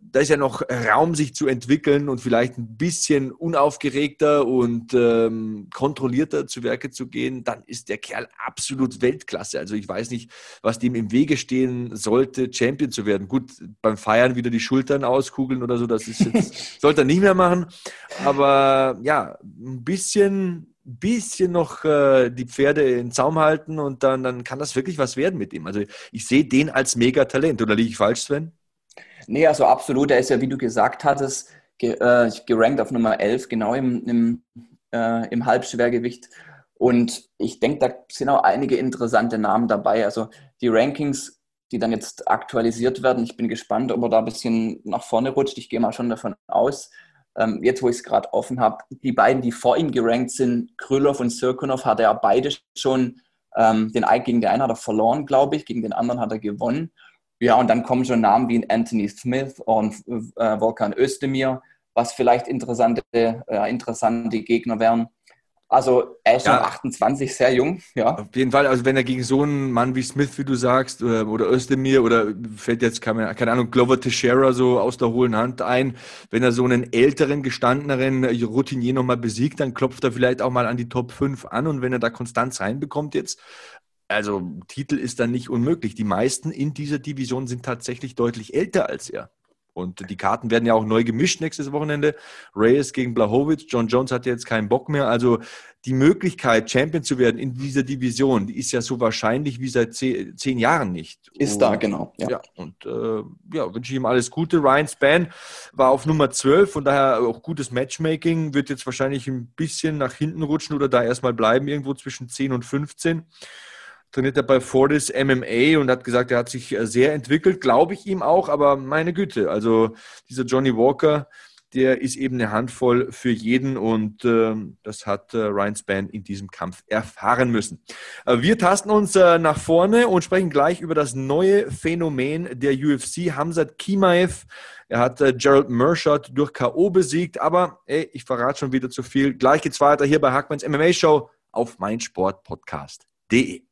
da ist ja noch Raum, sich zu entwickeln und vielleicht ein bisschen unaufgeregter und ähm, kontrollierter zu Werke zu gehen, dann ist der Kerl absolut Weltklasse. Also ich weiß nicht, was dem im Wege stehen sollte, Champion zu werden. Gut, beim Feiern wieder die Schultern auskugeln oder so, das ist jetzt, sollte er nicht mehr machen. Aber ja, ein bisschen bisschen noch äh, die Pferde in Zaum halten und dann, dann kann das wirklich was werden mit ihm. Also ich sehe den als Megatalent. Oder liege ich falsch, Sven? Nee, also absolut. Er ist ja, wie du gesagt hattest, ge, äh, gerankt auf Nummer 11, genau im, im, äh, im Halbschwergewicht. Und ich denke, da sind auch einige interessante Namen dabei. Also die Rankings, die dann jetzt aktualisiert werden, ich bin gespannt, ob er da ein bisschen nach vorne rutscht. Ich gehe mal schon davon aus. Ähm, jetzt, wo ich es gerade offen habe, die beiden, die vor ihm gerankt sind, Krylov und Sirkunov, hat er beide schon ähm, den gegen den einen hat er verloren, glaube ich, gegen den anderen hat er gewonnen. Ja, und dann kommen schon Namen wie Anthony Smith und äh, Volkan Özdemir, was vielleicht interessante, äh, interessante Gegner wären. Also er ist ja. schon 28, sehr jung. Ja. Auf jeden Fall, also wenn er gegen so einen Mann wie Smith, wie du sagst, oder, oder Özdemir oder fällt jetzt, keine, keine Ahnung, Glover Teixeira so aus der hohlen Hand ein, wenn er so einen älteren, gestandeneren Routinier nochmal besiegt, dann klopft er vielleicht auch mal an die Top 5 an und wenn er da Konstanz reinbekommt jetzt, also Titel ist dann nicht unmöglich. Die meisten in dieser Division sind tatsächlich deutlich älter als er. Und die Karten werden ja auch neu gemischt nächstes Wochenende. Reyes gegen Blachowicz. John Jones hat jetzt keinen Bock mehr. Also die Möglichkeit, Champion zu werden in dieser Division, die ist ja so wahrscheinlich wie seit zehn, zehn Jahren nicht. Ist und, da, genau. Ja, ja und äh, ja, wünsche ich ihm alles Gute. Ryan Span war auf Nummer 12, von daher auch gutes Matchmaking. Wird jetzt wahrscheinlich ein bisschen nach hinten rutschen oder da erstmal bleiben, irgendwo zwischen 10 und 15 trainiert er bei Fortis MMA und hat gesagt, er hat sich äh, sehr entwickelt, glaube ich ihm auch, aber meine Güte, also dieser Johnny Walker, der ist eben eine Handvoll für jeden und äh, das hat äh, Ryan Span in diesem Kampf erfahren müssen. Äh, wir tasten uns äh, nach vorne und sprechen gleich über das neue Phänomen der UFC, Hamzat Kimaev. Er hat äh, Gerald Mershot durch K.O. besiegt, aber ey, ich verrate schon wieder zu viel. Gleich geht's weiter hier bei Hackmanns MMA Show auf meinsportpodcast.de.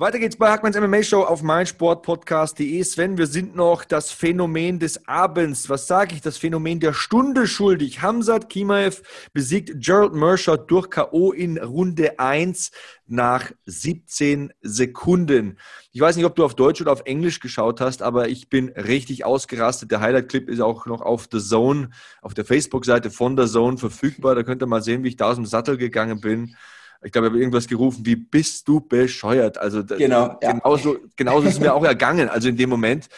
Weiter geht's bei Hackmanns MMA Show auf meinsportpodcast.de. Sven, wir sind noch das Phänomen des Abends. Was sage ich? Das Phänomen der Stunde schuldig. Hamzat Kimaev besiegt Gerald Mershot durch K.O. in Runde 1 nach 17 Sekunden. Ich weiß nicht, ob du auf Deutsch oder auf Englisch geschaut hast, aber ich bin richtig ausgerastet. Der Highlight-Clip ist auch noch auf The Zone, auf der Facebook-Seite von The Zone verfügbar. Da könnt ihr mal sehen, wie ich da aus dem Sattel gegangen bin ich glaube, ich habe irgendwas gerufen wie, bist du bescheuert? Also genau, ja. genauso, genauso ist es mir auch ergangen. Also in dem Moment,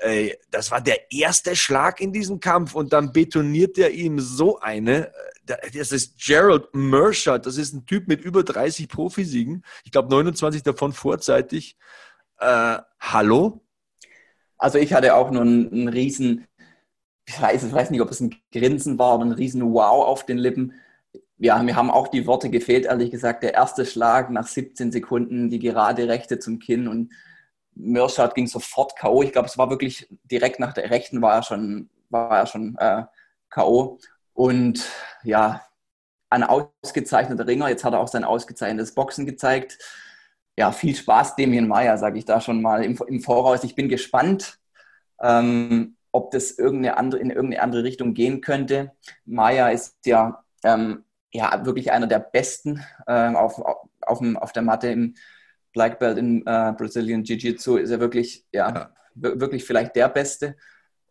ey, das war der erste Schlag in diesem Kampf und dann betoniert er ihm so eine. Das ist Gerald Mershot, das ist ein Typ mit über 30 Profisiegen. Ich glaube 29 davon vorzeitig. Äh, hallo? Also ich hatte auch nur einen, einen riesen, ich weiß, ich weiß nicht, ob es ein Grinsen war oder ein riesen Wow auf den Lippen ja, mir haben auch die Worte gefehlt, ehrlich gesagt. Der erste Schlag nach 17 Sekunden, die gerade Rechte zum Kinn und Mirschat ging sofort K.O. Ich glaube, es war wirklich direkt nach der Rechten war er schon, war schon äh, K.O. Und ja, ein ausgezeichneter Ringer. Jetzt hat er auch sein ausgezeichnetes Boxen gezeigt. Ja, viel Spaß, Damien Meyer, sage ich da schon mal im, im Voraus. Ich bin gespannt, ähm, ob das irgendeine andere, in irgendeine andere Richtung gehen könnte. Meyer ist ja ähm, ja, wirklich einer der besten äh, auf, auf, auf der Matte im Black Belt in äh, Brazilian Jiu-Jitsu ist er wirklich, ja, ja, wirklich vielleicht der Beste.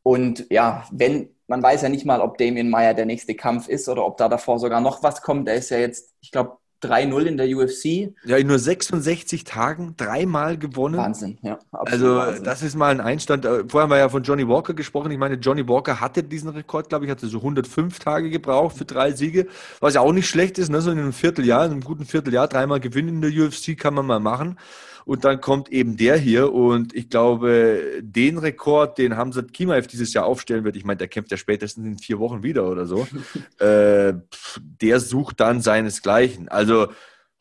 Und ja, wenn, man weiß ja nicht mal, ob Damien Meyer der nächste Kampf ist oder ob da davor sogar noch was kommt. Er ist ja jetzt, ich glaube, 3-0 in der UFC. Ja, in nur 66 Tagen dreimal gewonnen. Wahnsinn, ja. Also, Wahnsinn. das ist mal ein Einstand. Äh, vorher haben wir ja von Johnny Walker gesprochen. Ich meine, Johnny Walker hatte diesen Rekord, glaube ich, hatte so 105 Tage gebraucht für drei Siege, was ja auch nicht schlecht ist. Ne? So in einem Vierteljahr, in einem guten Vierteljahr dreimal gewinnen in der UFC kann man mal machen. Und dann kommt eben der hier und ich glaube, den Rekord, den Hamzat Kimaev dieses Jahr aufstellen wird, ich meine, der kämpft ja spätestens in vier Wochen wieder oder so, äh, der sucht dann seinesgleichen. Also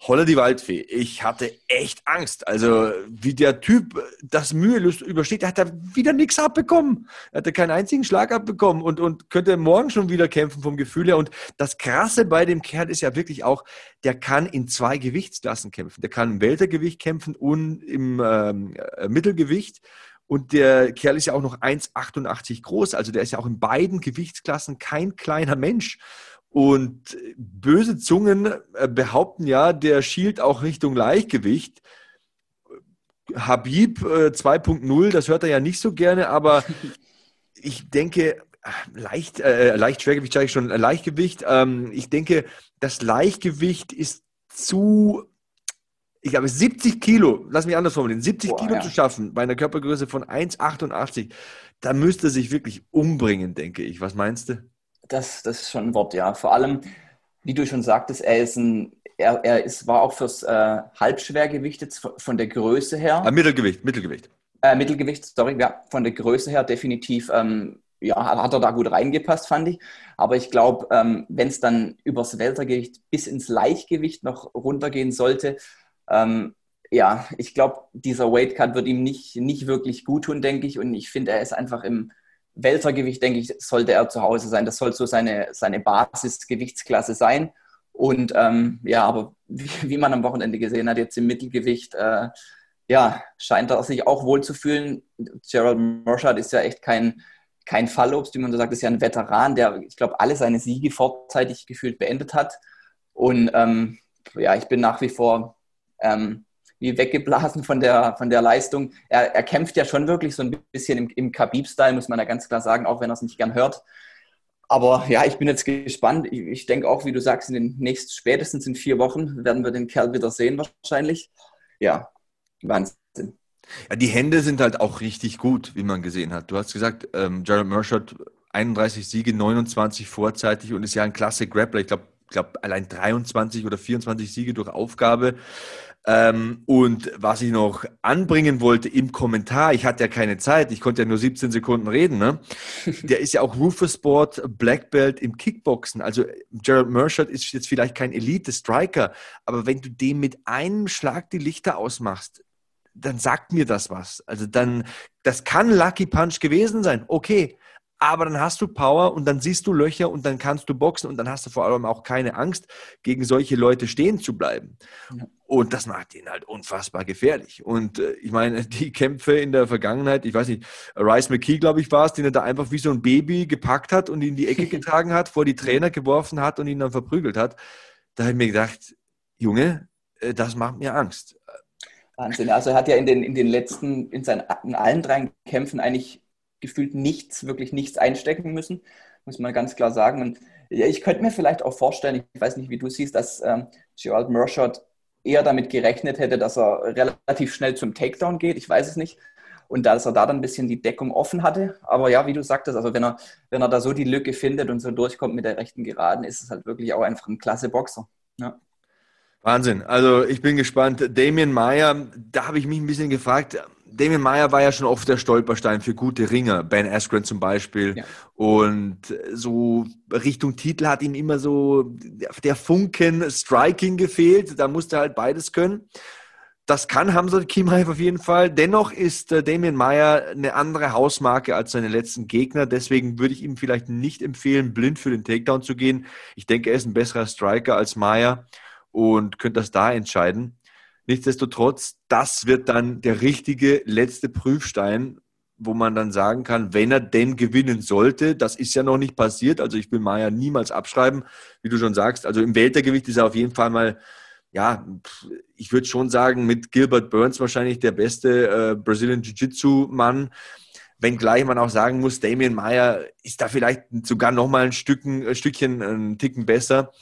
Holla die Waldfee. Ich hatte echt Angst. Also, wie der Typ das mühelos übersteht, er hat da wieder nichts abbekommen. Er hatte keinen einzigen Schlag abbekommen und, und könnte morgen schon wieder kämpfen vom Gefühl her. Und das Krasse bei dem Kerl ist ja wirklich auch, der kann in zwei Gewichtsklassen kämpfen. Der kann im Weltergewicht kämpfen und im ähm, äh, Mittelgewicht. Und der Kerl ist ja auch noch 1,88 groß. Also, der ist ja auch in beiden Gewichtsklassen kein kleiner Mensch. Und böse Zungen äh, behaupten ja, der schielt auch Richtung Leichtgewicht. Habib 2.0, äh, das hört er ja nicht so gerne, aber ich denke, leicht, äh, leicht Schwergewicht sage ich schon, Leichtgewicht. Ähm, ich denke, das Leichtgewicht ist zu, ich glaube, 70 Kilo, lass mich anders formulieren, 70 Boah, Kilo ja. zu schaffen bei einer Körpergröße von 1,88, da müsste er sich wirklich umbringen, denke ich. Was meinst du? Das, das ist schon ein Wort, ja. Vor allem, wie du schon sagtest, er ist ein, er, er ist, war auch fürs äh, Halbschwergewicht jetzt von der Größe her. Ah, Mittelgewicht, Mittelgewicht. Äh, Mittelgewicht, sorry, ja, von der Größe her definitiv, ähm, ja, hat er da gut reingepasst, fand ich. Aber ich glaube, ähm, wenn es dann übers Weltergewicht bis ins Leichtgewicht noch runtergehen sollte, ähm, ja, ich glaube, dieser Weightcut wird ihm nicht, nicht wirklich gut tun, denke ich. Und ich finde, er ist einfach im Weltergewicht, denke ich, sollte er zu Hause sein. Das soll so seine, seine Basisgewichtsklasse sein. Und ähm, ja, aber wie, wie, man am Wochenende gesehen hat, jetzt im Mittelgewicht, äh, ja, scheint er sich auch wohl zu fühlen. Gerald Mershard ist ja echt kein, kein Fallobst, wie man so sagt, ist ja ein Veteran, der, ich glaube, alle seine Siege vorzeitig gefühlt beendet hat. Und ähm, ja, ich bin nach wie vor ähm, wie weggeblasen von der, von der Leistung. Er, er kämpft ja schon wirklich so ein bisschen im, im Khabib-Style, muss man da ganz klar sagen, auch wenn er es nicht gern hört. Aber ja, ich bin jetzt gespannt. Ich, ich denke auch, wie du sagst, in den nächsten, spätestens in vier Wochen werden wir den Kerl wieder sehen wahrscheinlich. Ja, Wahnsinn. Ja, die Hände sind halt auch richtig gut, wie man gesehen hat. Du hast gesagt, ähm, Jared Mershot 31 Siege, 29 vorzeitig und ist ja ein klasse Grappler. Ich glaube, glaub, allein 23 oder 24 Siege durch Aufgabe. Ähm, und was ich noch anbringen wollte im Kommentar, ich hatte ja keine Zeit, ich konnte ja nur 17 Sekunden reden, ne? der ist ja auch Rufus Sport Black Belt im Kickboxen. Also Gerald Mershot ist jetzt vielleicht kein Elite-Striker, aber wenn du dem mit einem Schlag die Lichter ausmachst, dann sagt mir das was. Also dann, das kann Lucky Punch gewesen sein, okay. Aber dann hast du Power und dann siehst du Löcher und dann kannst du boxen und dann hast du vor allem auch keine Angst, gegen solche Leute stehen zu bleiben. Ja. Und das macht ihn halt unfassbar gefährlich. Und äh, ich meine, die Kämpfe in der Vergangenheit, ich weiß nicht, Rice McKee, glaube ich, war es, den er da einfach wie so ein Baby gepackt hat und ihn in die Ecke getragen hat, vor die Trainer geworfen hat und ihn dann verprügelt hat. Da habe ich mir gedacht, Junge, äh, das macht mir Angst. Wahnsinn. Also er hat ja in den, in den letzten, in seinen in allen drei Kämpfen eigentlich gefühlt nichts, wirklich nichts einstecken müssen, muss man ganz klar sagen. Und ja, ich könnte mir vielleicht auch vorstellen, ich weiß nicht, wie du siehst, dass ähm, Gerald Mershot eher damit gerechnet hätte, dass er relativ schnell zum Takedown geht. Ich weiß es nicht. Und dass er da dann ein bisschen die Deckung offen hatte. Aber ja, wie du sagtest, also wenn er, wenn er da so die Lücke findet und so durchkommt mit der rechten Geraden, ist es halt wirklich auch einfach ein klasse Boxer. Ja. Wahnsinn. Also ich bin gespannt. Damien Meyer, da habe ich mich ein bisschen gefragt. Damien Meyer war ja schon oft der Stolperstein für gute Ringer. Ben Askren zum Beispiel. Ja. Und so Richtung Titel hat ihm immer so der Funken Striking gefehlt. Da musste er halt beides können. Das kann Hamza Kimaev auf jeden Fall. Dennoch ist äh, Damien Meyer eine andere Hausmarke als seine letzten Gegner. Deswegen würde ich ihm vielleicht nicht empfehlen, blind für den Takedown zu gehen. Ich denke, er ist ein besserer Striker als Meyer und könnte das da entscheiden. Nichtsdestotrotz, das wird dann der richtige letzte Prüfstein, wo man dann sagen kann, wenn er denn gewinnen sollte, das ist ja noch nicht passiert, also ich will Maya niemals abschreiben, wie du schon sagst, also im Weltergewicht ist er auf jeden Fall mal, ja, ich würde schon sagen, mit Gilbert Burns wahrscheinlich der beste äh, Brazilian Jiu-Jitsu-Mann, wenngleich man auch sagen muss, Damien Meyer ist da vielleicht sogar noch mal ein, Stücken, ein Stückchen, ein Ticken besser.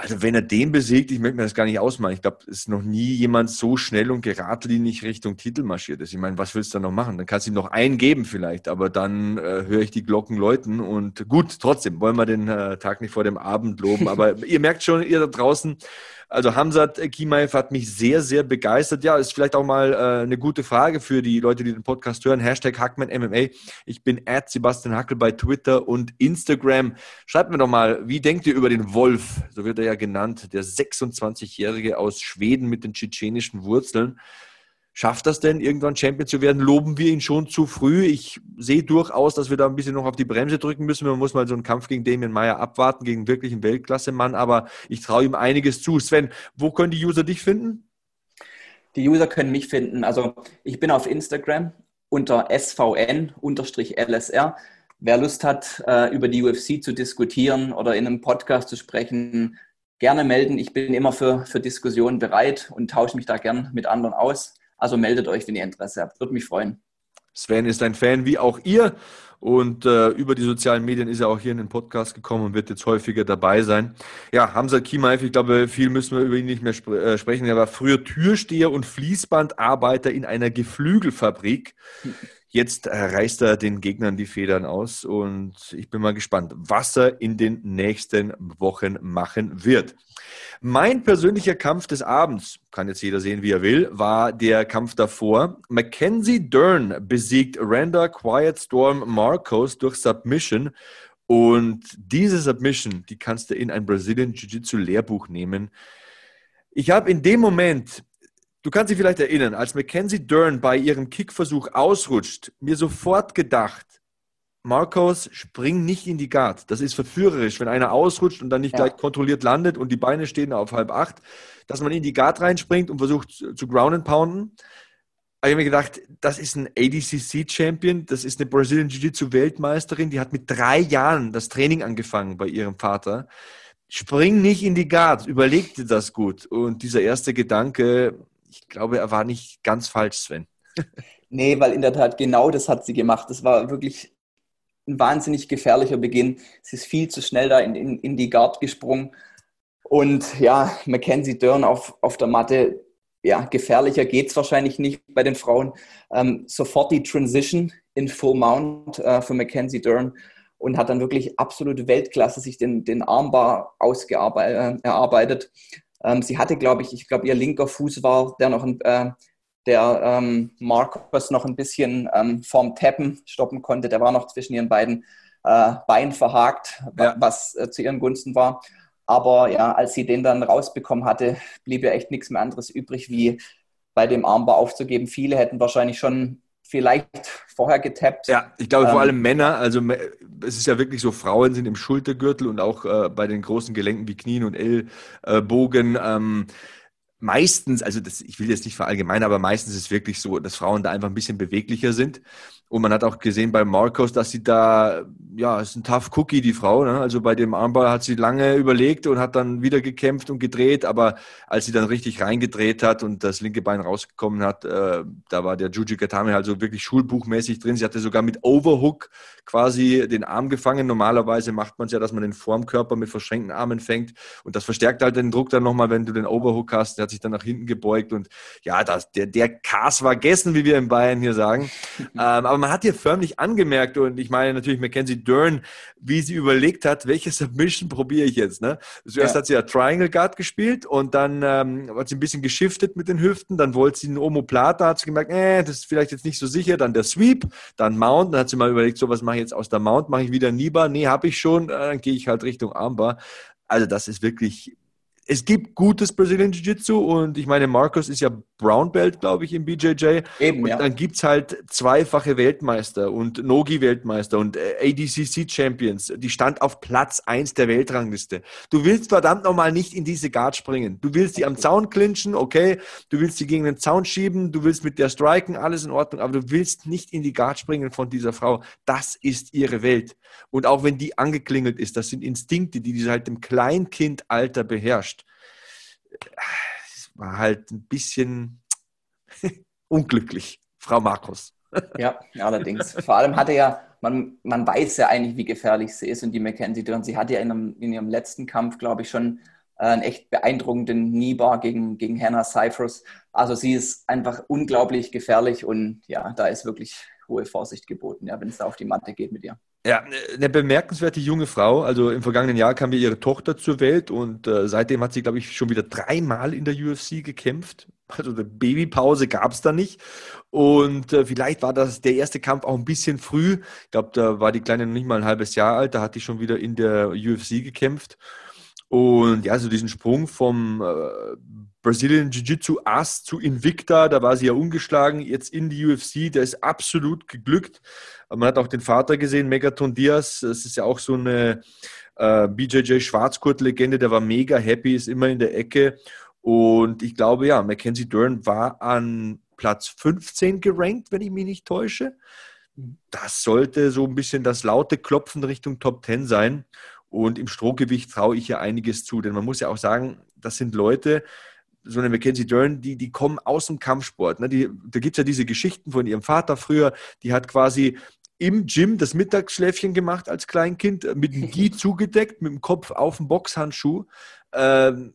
Also wenn er den besiegt, ich möchte mir das gar nicht ausmalen. Ich glaube, es ist noch nie jemand so schnell und geradlinig Richtung Titel marschiert ist. Ich meine, was willst du da noch machen? Dann kannst du ihm noch einen geben vielleicht, aber dann äh, höre ich die Glocken läuten und gut, trotzdem wollen wir den äh, Tag nicht vor dem Abend loben. Aber ihr merkt schon, ihr da draußen, also Hamzat Kimaev hat mich sehr, sehr begeistert. Ja, ist vielleicht auch mal äh, eine gute Frage für die Leute, die den Podcast hören. Hashtag HackmanMMA. Ich bin at Sebastian Hackel bei Twitter und Instagram. Schreibt mir doch mal, wie denkt ihr über den Wolf? So wird er ja genannt, der 26-Jährige aus Schweden mit den tschetschenischen Wurzeln. Schafft das denn, irgendwann Champion zu werden? Loben wir ihn schon zu früh? Ich sehe durchaus, dass wir da ein bisschen noch auf die Bremse drücken müssen. Man muss mal so einen Kampf gegen Damien Meyer abwarten, gegen wirklich einen Weltklasse-Mann. Aber ich traue ihm einiges zu. Sven, wo können die User dich finden? Die User können mich finden. Also ich bin auf Instagram unter svn-lsr. Wer Lust hat, äh, über die UFC zu diskutieren oder in einem Podcast zu sprechen, gerne melden. Ich bin immer für, für Diskussionen bereit und tausche mich da gern mit anderen aus. Also meldet euch, wenn ihr Interesse habt. Würde mich freuen. Sven ist ein Fan wie auch ihr. Und äh, über die sozialen Medien ist er auch hier in den Podcast gekommen und wird jetzt häufiger dabei sein. Ja, Hamza Kimaev, ich glaube, viel müssen wir über ihn nicht mehr sp äh, sprechen. Er war früher Türsteher und Fließbandarbeiter in einer Geflügelfabrik. Jetzt äh, reißt er den Gegnern die Federn aus und ich bin mal gespannt, was er in den nächsten Wochen machen wird. Mein persönlicher Kampf des Abends, kann jetzt jeder sehen, wie er will, war der Kampf davor. Mackenzie Dern besiegt Randa Quiet Storm Marcos durch Submission. Und diese Submission, die kannst du in ein Brazilian Jiu-Jitsu Lehrbuch nehmen. Ich habe in dem Moment, du kannst dich vielleicht erinnern, als Mackenzie Dern bei ihrem Kickversuch ausrutscht, mir sofort gedacht, Marcos, spring nicht in die Guard. Das ist verführerisch, wenn einer ausrutscht und dann nicht ja. gleich kontrolliert landet und die Beine stehen auf halb acht, dass man in die Guard reinspringt und versucht zu ground and pounden. Ich habe mir gedacht, das ist ein ADCC-Champion, das ist eine Brazilian Jiu-Jitsu-Weltmeisterin, die hat mit drei Jahren das Training angefangen bei ihrem Vater. Spring nicht in die Guard, überleg dir das gut. Und dieser erste Gedanke, ich glaube, er war nicht ganz falsch, Sven. Nee, weil in der Tat genau das hat sie gemacht. Das war wirklich ein wahnsinnig gefährlicher Beginn. Sie ist viel zu schnell da in, in, in die Guard gesprungen. Und ja, Mackenzie Dern auf, auf der Matte, ja, gefährlicher geht es wahrscheinlich nicht bei den Frauen. Ähm, sofort die Transition in Full Mount äh, für Mackenzie Dern und hat dann wirklich absolute Weltklasse sich den, den Armbar ausgearbeitet. Äh, ähm, sie hatte, glaube ich, ich glaube, ihr linker Fuß war der noch ein, äh, der ähm, Marcus noch ein bisschen ähm, vorm Tappen stoppen konnte. Der war noch zwischen ihren beiden äh, Beinen verhakt, ja. was äh, zu ihren Gunsten war. Aber ja, als sie den dann rausbekommen hatte, blieb ja echt nichts mehr anderes übrig, wie bei dem Armbar aufzugeben. Viele hätten wahrscheinlich schon vielleicht vorher getappt. Ja, ich glaube ähm, vor allem Männer, also es ist ja wirklich so, Frauen sind im Schultergürtel und auch äh, bei den großen Gelenken wie Knien und Ellbogen. Ähm, meistens, also das, ich will jetzt nicht verallgemeinern, aber meistens ist es wirklich so, dass Frauen da einfach ein bisschen beweglicher sind. Und man hat auch gesehen bei Marcos, dass sie da, ja, ist ein tough Cookie, die Frau. Ne? Also bei dem Armball hat sie lange überlegt und hat dann wieder gekämpft und gedreht. Aber als sie dann richtig reingedreht hat und das linke Bein rausgekommen hat, äh, da war der Juji Katame also wirklich schulbuchmäßig drin. Sie hatte sogar mit Overhook quasi den Arm gefangen. Normalerweise macht man es ja, dass man den Formkörper mit verschränkten Armen fängt. Und das verstärkt halt den Druck dann nochmal, wenn du den Overhook hast. Der hat sich dann nach hinten gebeugt. Und ja, das, der, der Kas war gegessen, wie wir in Bayern hier sagen. ähm, aber man hat hier förmlich angemerkt, und ich meine natürlich Mackenzie Dern, wie sie überlegt hat, welche Submission probiere ich jetzt. Ne? Zuerst ja. hat sie ja Triangle Guard gespielt und dann ähm, hat sie ein bisschen geschiftet mit den Hüften, dann wollte sie einen Omoplata, hat sie gemerkt, äh, das ist vielleicht jetzt nicht so sicher, dann der Sweep, dann Mount, dann hat sie mal überlegt, so was mache ich jetzt aus der Mount, mache ich wieder Niba, nee, habe ich schon, äh, dann gehe ich halt Richtung Armbar. Also das ist wirklich es gibt gutes Brazilian Jiu-Jitsu und ich meine, Marcos ist ja Brown Belt, glaube ich, im BJJ. Eben, und ja. dann gibt es halt zweifache Weltmeister und Nogi-Weltmeister und äh, ADCC-Champions. Die stand auf Platz 1 der Weltrangliste. Du willst verdammt nochmal nicht in diese Guard springen. Du willst die am Zaun clinchen, okay. Du willst sie gegen den Zaun schieben, du willst mit der striken, alles in Ordnung, aber du willst nicht in die Guard springen von dieser Frau. Das ist ihre Welt. Und auch wenn die angeklingelt ist, das sind Instinkte, die sie halt im Kleinkindalter beherrscht war halt ein bisschen unglücklich, Frau Markus. ja, allerdings. Vor allem hatte ja, man, man weiß ja eigentlich, wie gefährlich sie ist und die Mackenzie Dern. Sie hatte ja in, einem, in ihrem letzten Kampf, glaube ich, schon einen echt beeindruckenden Kniebar gegen, gegen Hannah Cyprus. Also sie ist einfach unglaublich gefährlich und ja, da ist wirklich hohe Vorsicht geboten, ja, wenn es da auf die Matte geht mit ihr. Ja, eine bemerkenswerte junge Frau. Also im vergangenen Jahr kam ja ihre Tochter zur Welt und äh, seitdem hat sie, glaube ich, schon wieder dreimal in der UFC gekämpft. Also eine Babypause gab es da nicht. Und äh, vielleicht war das der erste Kampf auch ein bisschen früh. Ich glaube, da war die Kleine noch nicht mal ein halbes Jahr alt. Da hat die schon wieder in der UFC gekämpft. Und ja, so diesen Sprung vom äh, Brazilian Jiu-Jitsu Ass zu Invicta, da war sie ja ungeschlagen, jetzt in die UFC, der ist absolut geglückt. Man hat auch den Vater gesehen, Megaton Diaz, das ist ja auch so eine äh, BJJ Schwarzgurt-Legende, der war mega happy, ist immer in der Ecke. Und ich glaube, ja, Mackenzie Dern war an Platz 15 gerankt, wenn ich mich nicht täusche. Das sollte so ein bisschen das laute Klopfen Richtung Top 10 sein. Und im Strohgewicht traue ich ja einiges zu, denn man muss ja auch sagen, das sind Leute, so eine Mackenzie Dern, die, die kommen aus dem Kampfsport. Ne? Die, da gibt es ja diese Geschichten von ihrem Vater früher, die hat quasi im Gym das Mittagsschläfchen gemacht als Kleinkind, äh, mit dem Gi zugedeckt, mit dem Kopf auf dem Boxhandschuh. Ähm,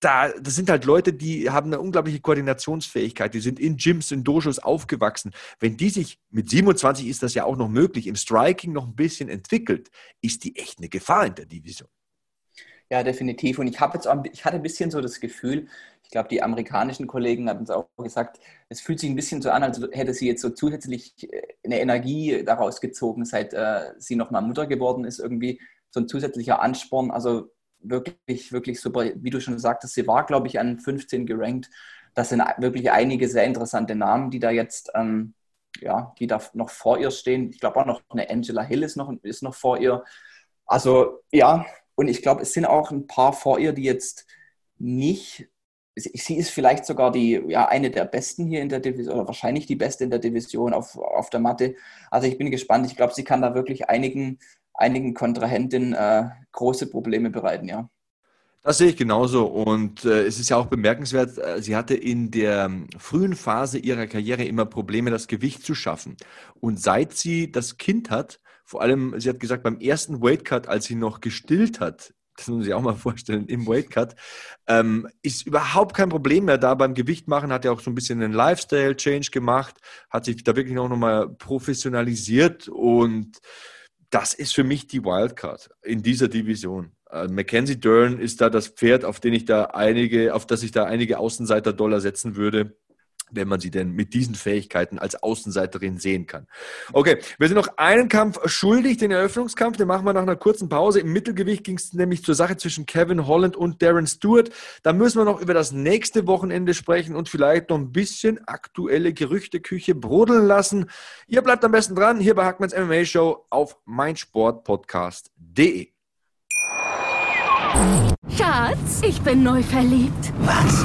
da, das sind halt Leute, die haben eine unglaubliche Koordinationsfähigkeit, die sind in Gyms, in Dojos aufgewachsen. Wenn die sich, mit 27 ist das ja auch noch möglich, im Striking noch ein bisschen entwickelt, ist die echt eine Gefahr in der Division. Ja, definitiv. Und ich habe jetzt auch, ich hatte ein bisschen so das Gefühl, glaube, die amerikanischen Kollegen hatten es auch gesagt, es fühlt sich ein bisschen so an, als hätte sie jetzt so zusätzlich äh, eine Energie daraus gezogen, seit äh, sie nochmal Mutter geworden ist, irgendwie so ein zusätzlicher Ansporn. Also wirklich, wirklich super. Wie du schon sagtest, sie war, glaube ich, an 15 gerankt. Das sind wirklich einige sehr interessante Namen, die da jetzt, ähm, ja, die da noch vor ihr stehen. Ich glaube auch noch eine Angela Hill ist noch, ist noch vor ihr. Also ja, und ich glaube, es sind auch ein paar vor ihr, die jetzt nicht, sie ist vielleicht sogar die, ja, eine der besten hier in der Division, oder wahrscheinlich die beste in der Division auf, auf der Matte. Also ich bin gespannt. Ich glaube, sie kann da wirklich einigen einigen Kontrahentinnen äh, große Probleme bereiten, ja. Das sehe ich genauso. Und äh, es ist ja auch bemerkenswert, äh, sie hatte in der ähm, frühen Phase ihrer Karriere immer Probleme, das Gewicht zu schaffen. Und seit sie das Kind hat, vor allem, sie hat gesagt, beim ersten Weightcut, als sie noch gestillt hat, das muss man sich auch mal vorstellen, im Weightcut, ähm, ist überhaupt kein Problem mehr da beim Gewicht machen, hat ja auch so ein bisschen einen Lifestyle-Change gemacht, hat sich da wirklich auch nochmal professionalisiert und das ist für mich die Wildcard in dieser Division. Uh, Mackenzie Dern ist da das Pferd, auf den ich da einige, auf das ich da einige Außenseiter-Dollar setzen würde wenn man sie denn mit diesen Fähigkeiten als Außenseiterin sehen kann. Okay, wir sind noch einen Kampf schuldig, den Eröffnungskampf, den machen wir nach einer kurzen Pause. Im Mittelgewicht ging es nämlich zur Sache zwischen Kevin Holland und Darren Stewart. Da müssen wir noch über das nächste Wochenende sprechen und vielleicht noch ein bisschen aktuelle Gerüchteküche brodeln lassen. Ihr bleibt am besten dran, hier bei Hackmans MMA Show auf meinsportpodcast.de. Schatz, ich bin neu verliebt. Was?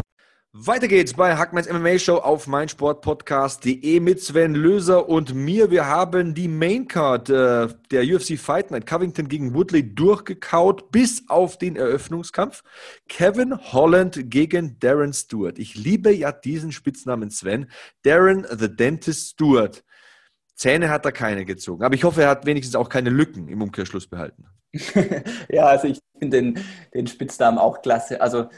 Weiter geht's bei Hackmans MMA Show auf meinsportpodcast.de mit Sven Löser und mir. Wir haben die Maincard äh, der UFC Fight Night Covington gegen Woodley durchgekaut bis auf den Eröffnungskampf. Kevin Holland gegen Darren Stewart. Ich liebe ja diesen Spitznamen Sven. Darren the Dentist Stewart. Zähne hat er keine gezogen, aber ich hoffe, er hat wenigstens auch keine Lücken im Umkehrschluss behalten. ja, also ich finde den, den Spitznamen auch klasse. Also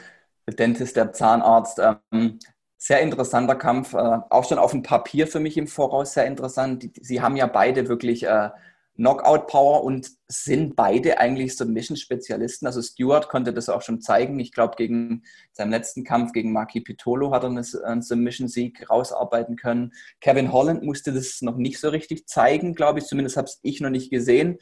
der Dentist, der Zahnarzt. Ähm, sehr interessanter Kampf, äh, auch schon auf dem Papier für mich im Voraus sehr interessant. Die, sie haben ja beide wirklich äh, Knockout-Power und sind beide eigentlich Submission-Spezialisten. Also Stewart konnte das auch schon zeigen. Ich glaube, gegen seinem letzten Kampf gegen Maki Pitolo hat er einen Submission-Sieg rausarbeiten können. Kevin Holland musste das noch nicht so richtig zeigen, glaube ich. Zumindest habe ich noch nicht gesehen.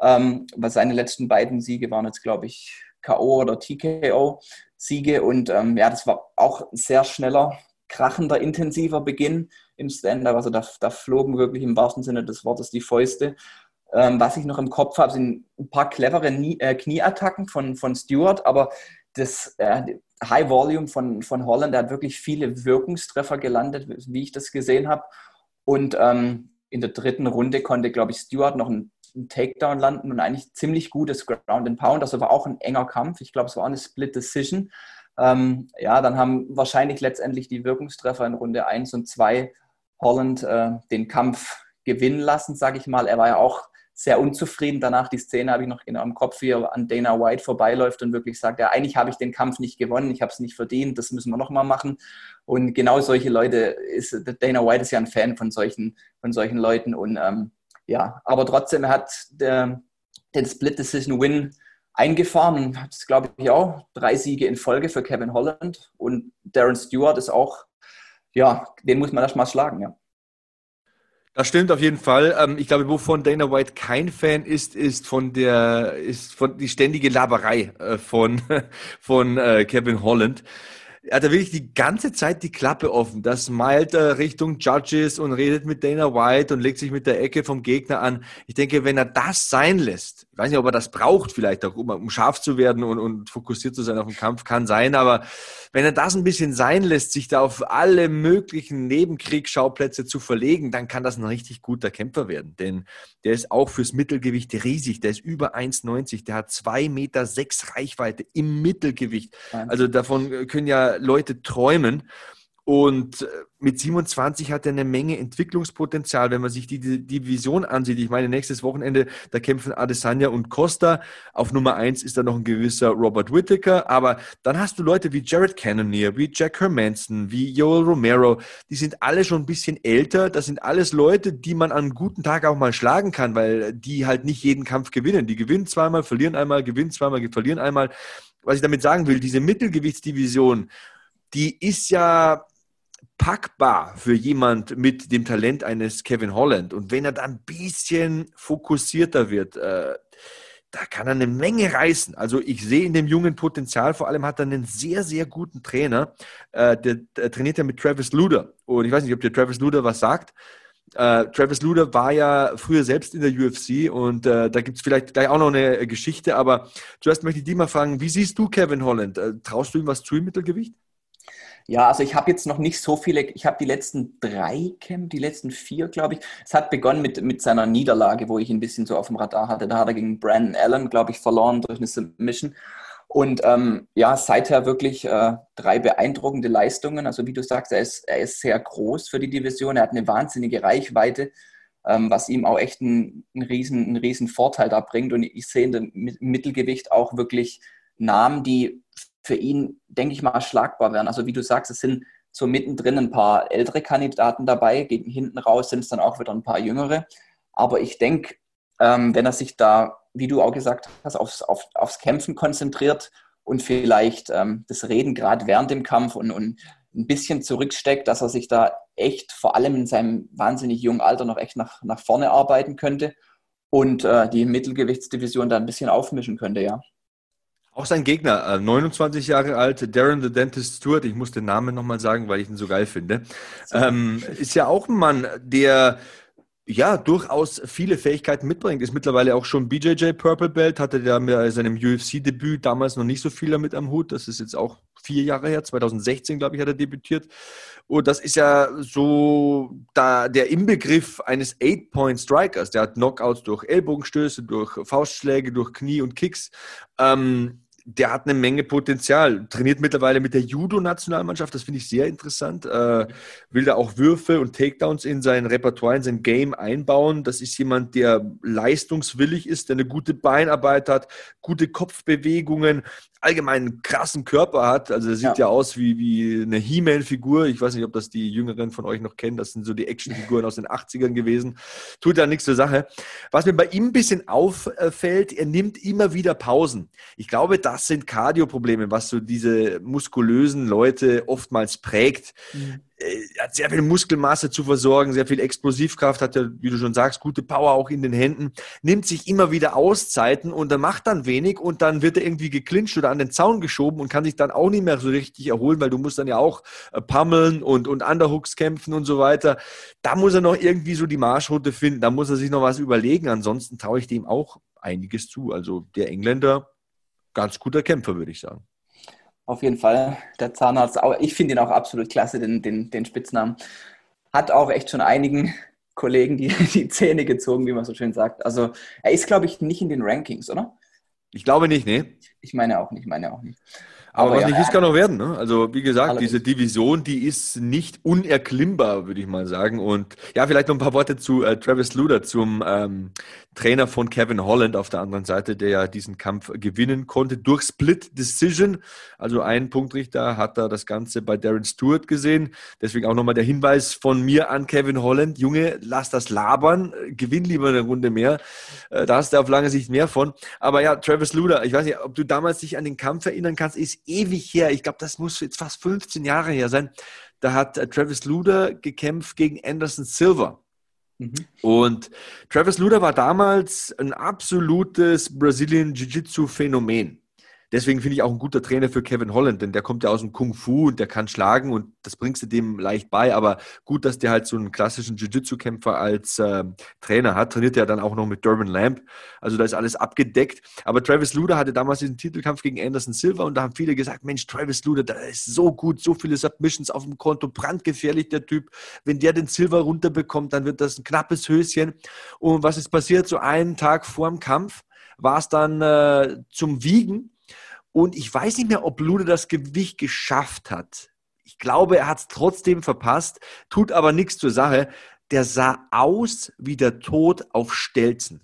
Ähm, weil seine letzten beiden Siege waren jetzt, glaube ich, K.O. oder TKO. Siege. Und ähm, ja, das war auch ein sehr schneller, krachender, intensiver Beginn im Stand-up. Also da, da flogen wirklich im wahrsten Sinne des Wortes die Fäuste. Ähm, was ich noch im Kopf habe, sind ein paar clevere Nie äh, Knieattacken von, von Stewart, aber das äh, High Volume von, von Holland, der hat wirklich viele Wirkungstreffer gelandet, wie ich das gesehen habe. Und ähm, in der dritten Runde konnte, glaube ich, Stewart noch einen einen Takedown landen und eigentlich ziemlich gutes Ground and Pound. Das war auch ein enger Kampf. Ich glaube, es war eine Split Decision. Ähm, ja, dann haben wahrscheinlich letztendlich die Wirkungstreffer in Runde 1 und 2 Holland äh, den Kampf gewinnen lassen, sage ich mal. Er war ja auch sehr unzufrieden danach. Die Szene habe ich noch genau im Kopf, wie er an Dana White vorbeiläuft und wirklich sagt, ja, eigentlich habe ich den Kampf nicht gewonnen, ich habe es nicht verdient, das müssen wir nochmal machen. Und genau solche Leute ist, Dana White ist ja ein Fan von solchen, von solchen Leuten und ähm, ja, aber trotzdem hat der, den Split Decision Win eingefahren hat, glaube ich, auch drei Siege in Folge für Kevin Holland. Und Darren Stewart ist auch, ja, den muss man erstmal schlagen, ja. Das stimmt auf jeden Fall. Ähm, ich glaube, wovon Dana White kein Fan ist, ist von der, ist von die ständige Laberei äh, von, von äh, Kevin Holland. Er hat wirklich die ganze Zeit die Klappe offen. Das smilet er Richtung Judges und redet mit Dana White und legt sich mit der Ecke vom Gegner an. Ich denke, wenn er das sein lässt, ich weiß nicht, ob er das braucht vielleicht auch, um, um scharf zu werden und, und fokussiert zu sein auf den Kampf, kann sein, aber wenn er das ein bisschen sein lässt, sich da auf alle möglichen Nebenkriegsschauplätze zu verlegen, dann kann das ein richtig guter Kämpfer werden. Denn der ist auch fürs Mittelgewicht riesig. Der ist über 1,90. Der hat 2,6 Meter sechs Reichweite im Mittelgewicht. Also davon können ja Leute träumen. Und äh, mit 27 hat er eine Menge Entwicklungspotenzial, wenn man sich die, Division ansieht. Ich meine, nächstes Wochenende, da kämpfen Adesanya und Costa. Auf Nummer eins ist da noch ein gewisser Robert Whittaker. Aber dann hast du Leute wie Jared Cannonier, wie Jack Hermanson, wie Joel Romero. Die sind alle schon ein bisschen älter. Das sind alles Leute, die man an einem guten Tag auch mal schlagen kann, weil die halt nicht jeden Kampf gewinnen. Die gewinnen zweimal, verlieren einmal, gewinnen zweimal, verlieren einmal. Was ich damit sagen will, diese Mittelgewichtsdivision, die ist ja packbar für jemand mit dem Talent eines Kevin Holland. Und wenn er dann ein bisschen fokussierter wird, äh, da kann er eine Menge reißen. Also ich sehe in dem jungen Potenzial, vor allem hat er einen sehr, sehr guten Trainer. Äh, der, der, trainiert ja mit Travis Luder. Und ich weiß nicht, ob der Travis Luder was sagt. Äh, Travis Luder war ja früher selbst in der UFC und äh, da gibt es vielleicht gleich auch noch eine Geschichte, aber zuerst möchte ich dich mal fragen, wie siehst du Kevin Holland? Äh, traust du ihm was zu im Mittelgewicht? Ja, also ich habe jetzt noch nicht so viele, ich habe die letzten drei Camp, die letzten vier, glaube ich. Es hat begonnen mit, mit seiner Niederlage, wo ich ein bisschen so auf dem Radar hatte. Da hat er gegen Brandon Allen, glaube ich, verloren durch eine Submission. Und ähm, ja, seither wirklich äh, drei beeindruckende Leistungen. Also wie du sagst, er ist, er ist sehr groß für die Division. Er hat eine wahnsinnige Reichweite, ähm, was ihm auch echt einen, einen, riesen, einen riesen Vorteil da bringt. Und ich sehe in dem Mittelgewicht auch wirklich Namen, die für ihn, denke ich mal, schlagbar werden. Also wie du sagst, es sind so mittendrin ein paar ältere Kandidaten dabei, gegen hinten raus sind es dann auch wieder ein paar jüngere. Aber ich denke, ähm, wenn er sich da, wie du auch gesagt hast, aufs, auf, aufs Kämpfen konzentriert und vielleicht ähm, das Reden gerade während dem Kampf und, und ein bisschen zurücksteckt, dass er sich da echt, vor allem in seinem wahnsinnig jungen Alter, noch echt nach, nach vorne arbeiten könnte und äh, die Mittelgewichtsdivision da ein bisschen aufmischen könnte, ja. Auch sein Gegner, 29 äh, Jahre alt, Darren the Dentist Stewart, ich muss den Namen nochmal sagen, weil ich ihn so geil finde, ähm, ist ja auch ein Mann, der ja, durchaus viele Fähigkeiten mitbringt. Ist mittlerweile auch schon BJJ Purple Belt, hatte ja mit seinem UFC-Debüt damals noch nicht so viel damit am Hut. Das ist jetzt auch vier Jahre her, 2016, glaube ich, hat er debütiert. Und das ist ja so da der Inbegriff eines Eight-Point-Strikers. Der hat Knockouts durch Ellbogenstöße, durch Faustschläge, durch Knie und Kicks. Ähm, der hat eine Menge Potenzial. Trainiert mittlerweile mit der Judo-Nationalmannschaft, das finde ich sehr interessant. Äh, will da auch Würfe und Takedowns in sein Repertoire, in sein Game einbauen. Das ist jemand, der leistungswillig ist, der eine gute Beinarbeit hat, gute Kopfbewegungen, allgemein einen krassen Körper hat. Also er sieht ja, ja aus wie, wie eine He-Man-Figur. Ich weiß nicht, ob das die Jüngeren von euch noch kennen. Das sind so die Actionfiguren aus den 80ern gewesen. Tut da nichts zur Sache. Was mir bei ihm ein bisschen auffällt, er nimmt immer wieder Pausen. Ich glaube, das sind Kardioprobleme, was so diese muskulösen Leute oftmals prägt. Mhm hat sehr viel Muskelmasse zu versorgen, sehr viel Explosivkraft, hat ja, wie du schon sagst, gute Power auch in den Händen, nimmt sich immer wieder Auszeiten und er macht dann wenig und dann wird er irgendwie geklincht oder an den Zaun geschoben und kann sich dann auch nicht mehr so richtig erholen, weil du musst dann ja auch äh, pammeln und, und Underhooks kämpfen und so weiter. Da muss er noch irgendwie so die Marschroute finden, da muss er sich noch was überlegen. Ansonsten traue ich dem auch einiges zu. Also der Engländer, ganz guter Kämpfer, würde ich sagen. Auf jeden Fall. Der Zahnarzt, ich finde ihn auch absolut klasse, den, den, den Spitznamen. Hat auch echt schon einigen Kollegen die, die Zähne gezogen, wie man so schön sagt. Also er ist, glaube ich, nicht in den Rankings, oder? Ich glaube nicht, ne? Ich meine auch nicht, meine auch nicht. Aber, Aber was ja, nicht ist, kann noch werden. Ne? Also wie gesagt, diese Division, die ist nicht unerklimmbar, würde ich mal sagen. Und ja, vielleicht noch ein paar Worte zu äh, Travis Luder, zum ähm, Trainer von Kevin Holland auf der anderen Seite, der ja diesen Kampf gewinnen konnte durch Split Decision. Also ein Punktrichter hat da das Ganze bei Darren Stewart gesehen. Deswegen auch nochmal der Hinweis von mir an Kevin Holland. Junge, lass das labern, gewinn lieber eine Runde mehr. Äh, da hast du auf lange Sicht mehr von. Aber ja, Travis Luder, ich weiß nicht, ob du damals dich an den Kampf erinnern kannst, ist ewig her. Ich glaube, das muss jetzt fast 15 Jahre her sein. Da hat äh, Travis Luder gekämpft gegen Anderson Silver. Mhm. Und Travis Luder war damals ein absolutes Brazilian Jiu-Jitsu-Phänomen. Deswegen finde ich auch ein guter Trainer für Kevin Holland, denn der kommt ja aus dem Kung Fu und der kann schlagen und das bringst du dem leicht bei. Aber gut, dass der halt so einen klassischen Jiu-Jitsu-Kämpfer als äh, Trainer hat. Trainiert er dann auch noch mit Durbin Lamb. Also da ist alles abgedeckt. Aber Travis Luder hatte damals diesen Titelkampf gegen Anderson Silva und da haben viele gesagt, Mensch, Travis Luder, der ist so gut, so viele Submissions auf dem Konto, brandgefährlich der Typ. Wenn der den Silva runterbekommt, dann wird das ein knappes Höschen. Und was ist passiert? So einen Tag vor dem Kampf war es dann äh, zum Wiegen. Und ich weiß nicht mehr, ob Lude das Gewicht geschafft hat. Ich glaube, er hat es trotzdem verpasst, tut aber nichts zur Sache. Der sah aus wie der Tod auf Stelzen.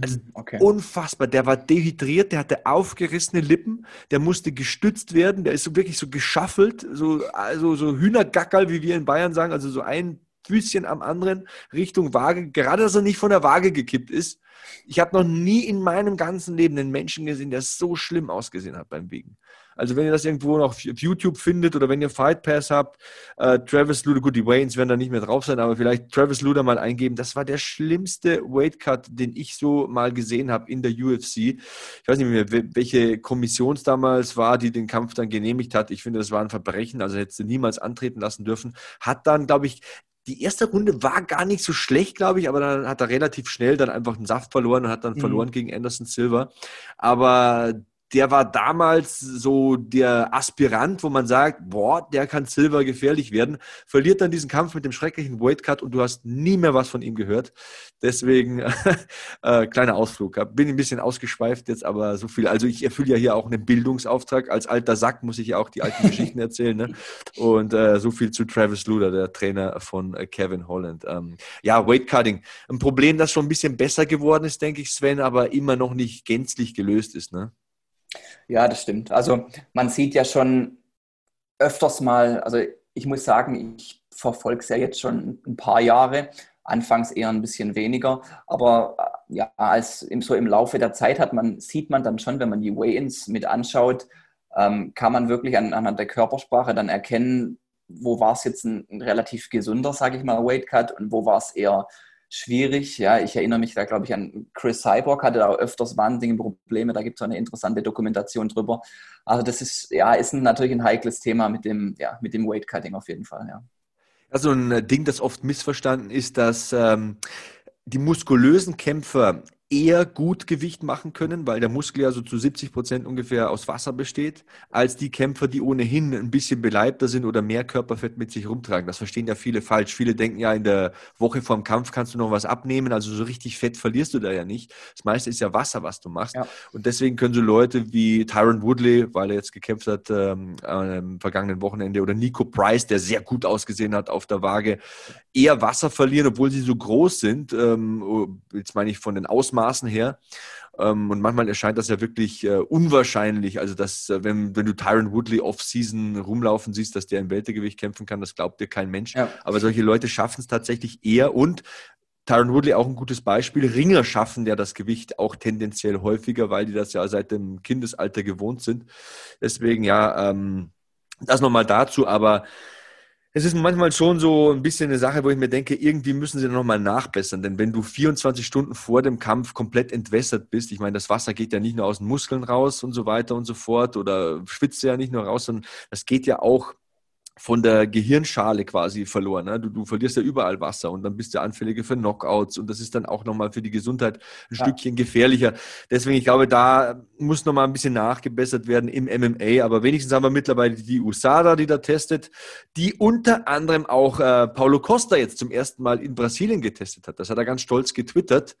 Also mhm, okay. unfassbar. Der war dehydriert, der hatte aufgerissene Lippen, der musste gestützt werden, der ist so wirklich so geschaffelt, so, also so Hühnergackerl, wie wir in Bayern sagen, also so ein Füßchen am anderen Richtung Waage, gerade dass er nicht von der Waage gekippt ist. Ich habe noch nie in meinem ganzen Leben einen Menschen gesehen, der so schlimm ausgesehen hat beim Wiegen. Also wenn ihr das irgendwo noch auf YouTube findet oder wenn ihr Fight Pass habt, äh, Travis Luder, gut, die Waynes werden da nicht mehr drauf sein, aber vielleicht Travis Luder mal eingeben. Das war der schlimmste Weight Cut, den ich so mal gesehen habe in der UFC. Ich weiß nicht mehr, welche Kommission es damals war, die den Kampf dann genehmigt hat. Ich finde, das war ein Verbrechen, also hätte sie niemals antreten lassen dürfen. Hat dann, glaube ich, die erste Runde war gar nicht so schlecht, glaube ich, aber dann hat er relativ schnell dann einfach den Saft verloren und hat dann mhm. verloren gegen Anderson Silver. Aber der war damals so der Aspirant, wo man sagt, boah, der kann Silver gefährlich werden, verliert dann diesen Kampf mit dem schrecklichen Weightcut und du hast nie mehr was von ihm gehört. Deswegen äh, kleiner Ausflug. Bin ein bisschen ausgeschweift jetzt, aber so viel. Also ich erfülle ja hier auch einen Bildungsauftrag. Als alter Sack muss ich ja auch die alten Geschichten erzählen. Ne? Und äh, so viel zu Travis Luder, der Trainer von äh, Kevin Holland. Ähm, ja, Weightcutting. Ein Problem, das schon ein bisschen besser geworden ist, denke ich, Sven, aber immer noch nicht gänzlich gelöst ist. Ne? Ja, das stimmt. Also man sieht ja schon öfters mal, also ich muss sagen, ich verfolge es ja jetzt schon ein paar Jahre, anfangs eher ein bisschen weniger, aber äh, ja, als so im Laufe der Zeit hat man, sieht man dann schon, wenn man die Weigh-ins mit anschaut, ähm, kann man wirklich an, anhand der Körpersprache dann erkennen, wo war es jetzt ein, ein relativ gesunder, sage ich mal, Weight Cut und wo war es eher schwierig. Ja, ich erinnere mich da, glaube ich, an Chris Cyborg, hatte da öfters wahnsinnige Probleme. Da gibt es eine interessante Dokumentation drüber. Also das ist, ja, ist natürlich ein heikles Thema mit dem, ja, mit dem Weight Cutting auf jeden Fall, ja. Also ein Ding, das oft missverstanden ist, dass ähm, die muskulösen Kämpfer eher gut Gewicht machen können, weil der Muskel ja so zu 70 Prozent ungefähr aus Wasser besteht, als die Kämpfer, die ohnehin ein bisschen beleibter sind oder mehr Körperfett mit sich rumtragen. Das verstehen ja viele falsch. Viele denken ja, in der Woche vorm Kampf kannst du noch was abnehmen, also so richtig Fett verlierst du da ja nicht. Das meiste ist ja Wasser, was du machst. Ja. Und deswegen können so Leute wie Tyron Woodley, weil er jetzt gekämpft hat ähm, am vergangenen Wochenende, oder Nico Price, der sehr gut ausgesehen hat auf der Waage, eher Wasser verlieren, obwohl sie so groß sind. Ähm, jetzt meine ich von den Ausmaßen Maßen her. Ähm, und manchmal erscheint das ja wirklich äh, unwahrscheinlich. Also, dass, äh, wenn, wenn du Tyron Woodley off-season rumlaufen siehst, dass der im Weltergewicht kämpfen kann, das glaubt dir kein Mensch. Ja. Aber solche Leute schaffen es tatsächlich eher und Tyron Woodley auch ein gutes Beispiel. Ringer schaffen ja das Gewicht auch tendenziell häufiger, weil die das ja seit dem Kindesalter gewohnt sind. Deswegen ja, ähm, das nochmal dazu. Aber es ist manchmal schon so ein bisschen eine Sache, wo ich mir denke, irgendwie müssen sie nochmal nachbessern. Denn wenn du 24 Stunden vor dem Kampf komplett entwässert bist, ich meine, das Wasser geht ja nicht nur aus den Muskeln raus und so weiter und so fort oder schwitzt ja nicht nur raus, sondern das geht ja auch von der Gehirnschale quasi verloren. Ne? Du, du, verlierst ja überall Wasser und dann bist du anfälliger für Knockouts und das ist dann auch nochmal für die Gesundheit ein ja. Stückchen gefährlicher. Deswegen, ich glaube, da muss nochmal ein bisschen nachgebessert werden im MMA, aber wenigstens haben wir mittlerweile die USADA, die da testet, die unter anderem auch äh, Paulo Costa jetzt zum ersten Mal in Brasilien getestet hat. Das hat er ganz stolz getwittert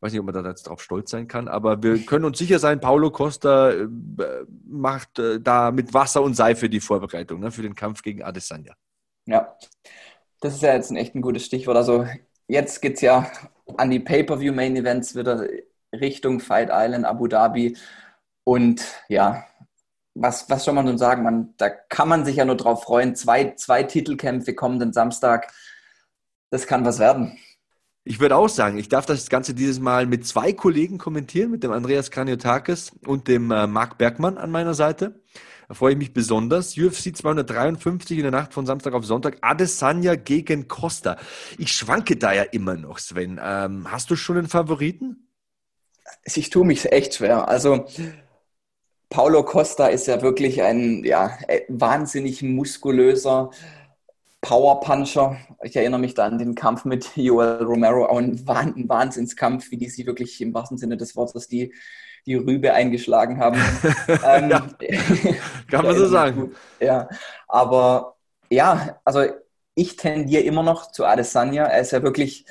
weiß nicht, ob man da jetzt drauf stolz sein kann, aber wir können uns sicher sein, Paulo Costa äh, macht äh, da mit Wasser und Seife die Vorbereitung ne, für den Kampf gegen Adesanya. Ja, das ist ja jetzt ein echt ein gutes Stichwort. Also jetzt geht es ja an die Pay-Per-View-Main-Events wieder Richtung Fight Island, Abu Dhabi. Und ja, was, was soll man nun sagen? Man, da kann man sich ja nur drauf freuen. Zwei, zwei Titelkämpfe kommenden Samstag. Das kann was werden. Ich würde auch sagen, ich darf das Ganze dieses Mal mit zwei Kollegen kommentieren, mit dem Andreas Kraniotakis und dem äh, Marc Bergmann an meiner Seite. Da freue ich mich besonders. UFC 253 in der Nacht von Samstag auf Sonntag. Adesanya gegen Costa. Ich schwanke da ja immer noch, Sven. Ähm, hast du schon einen Favoriten? Ich tue mich echt schwer. Also Paulo Costa ist ja wirklich ein ja, äh, wahnsinnig muskulöser Powerpuncher. Ich erinnere mich da an den Kampf mit Joel Romero, auch ein, Wahnsinnskampf, wie die sie wirklich im wahrsten Sinne des Wortes die, die Rübe eingeschlagen haben. ähm, ja, kann man so sagen. Ja, aber ja, also ich tendiere immer noch zu Adesanya. Er ist ja wirklich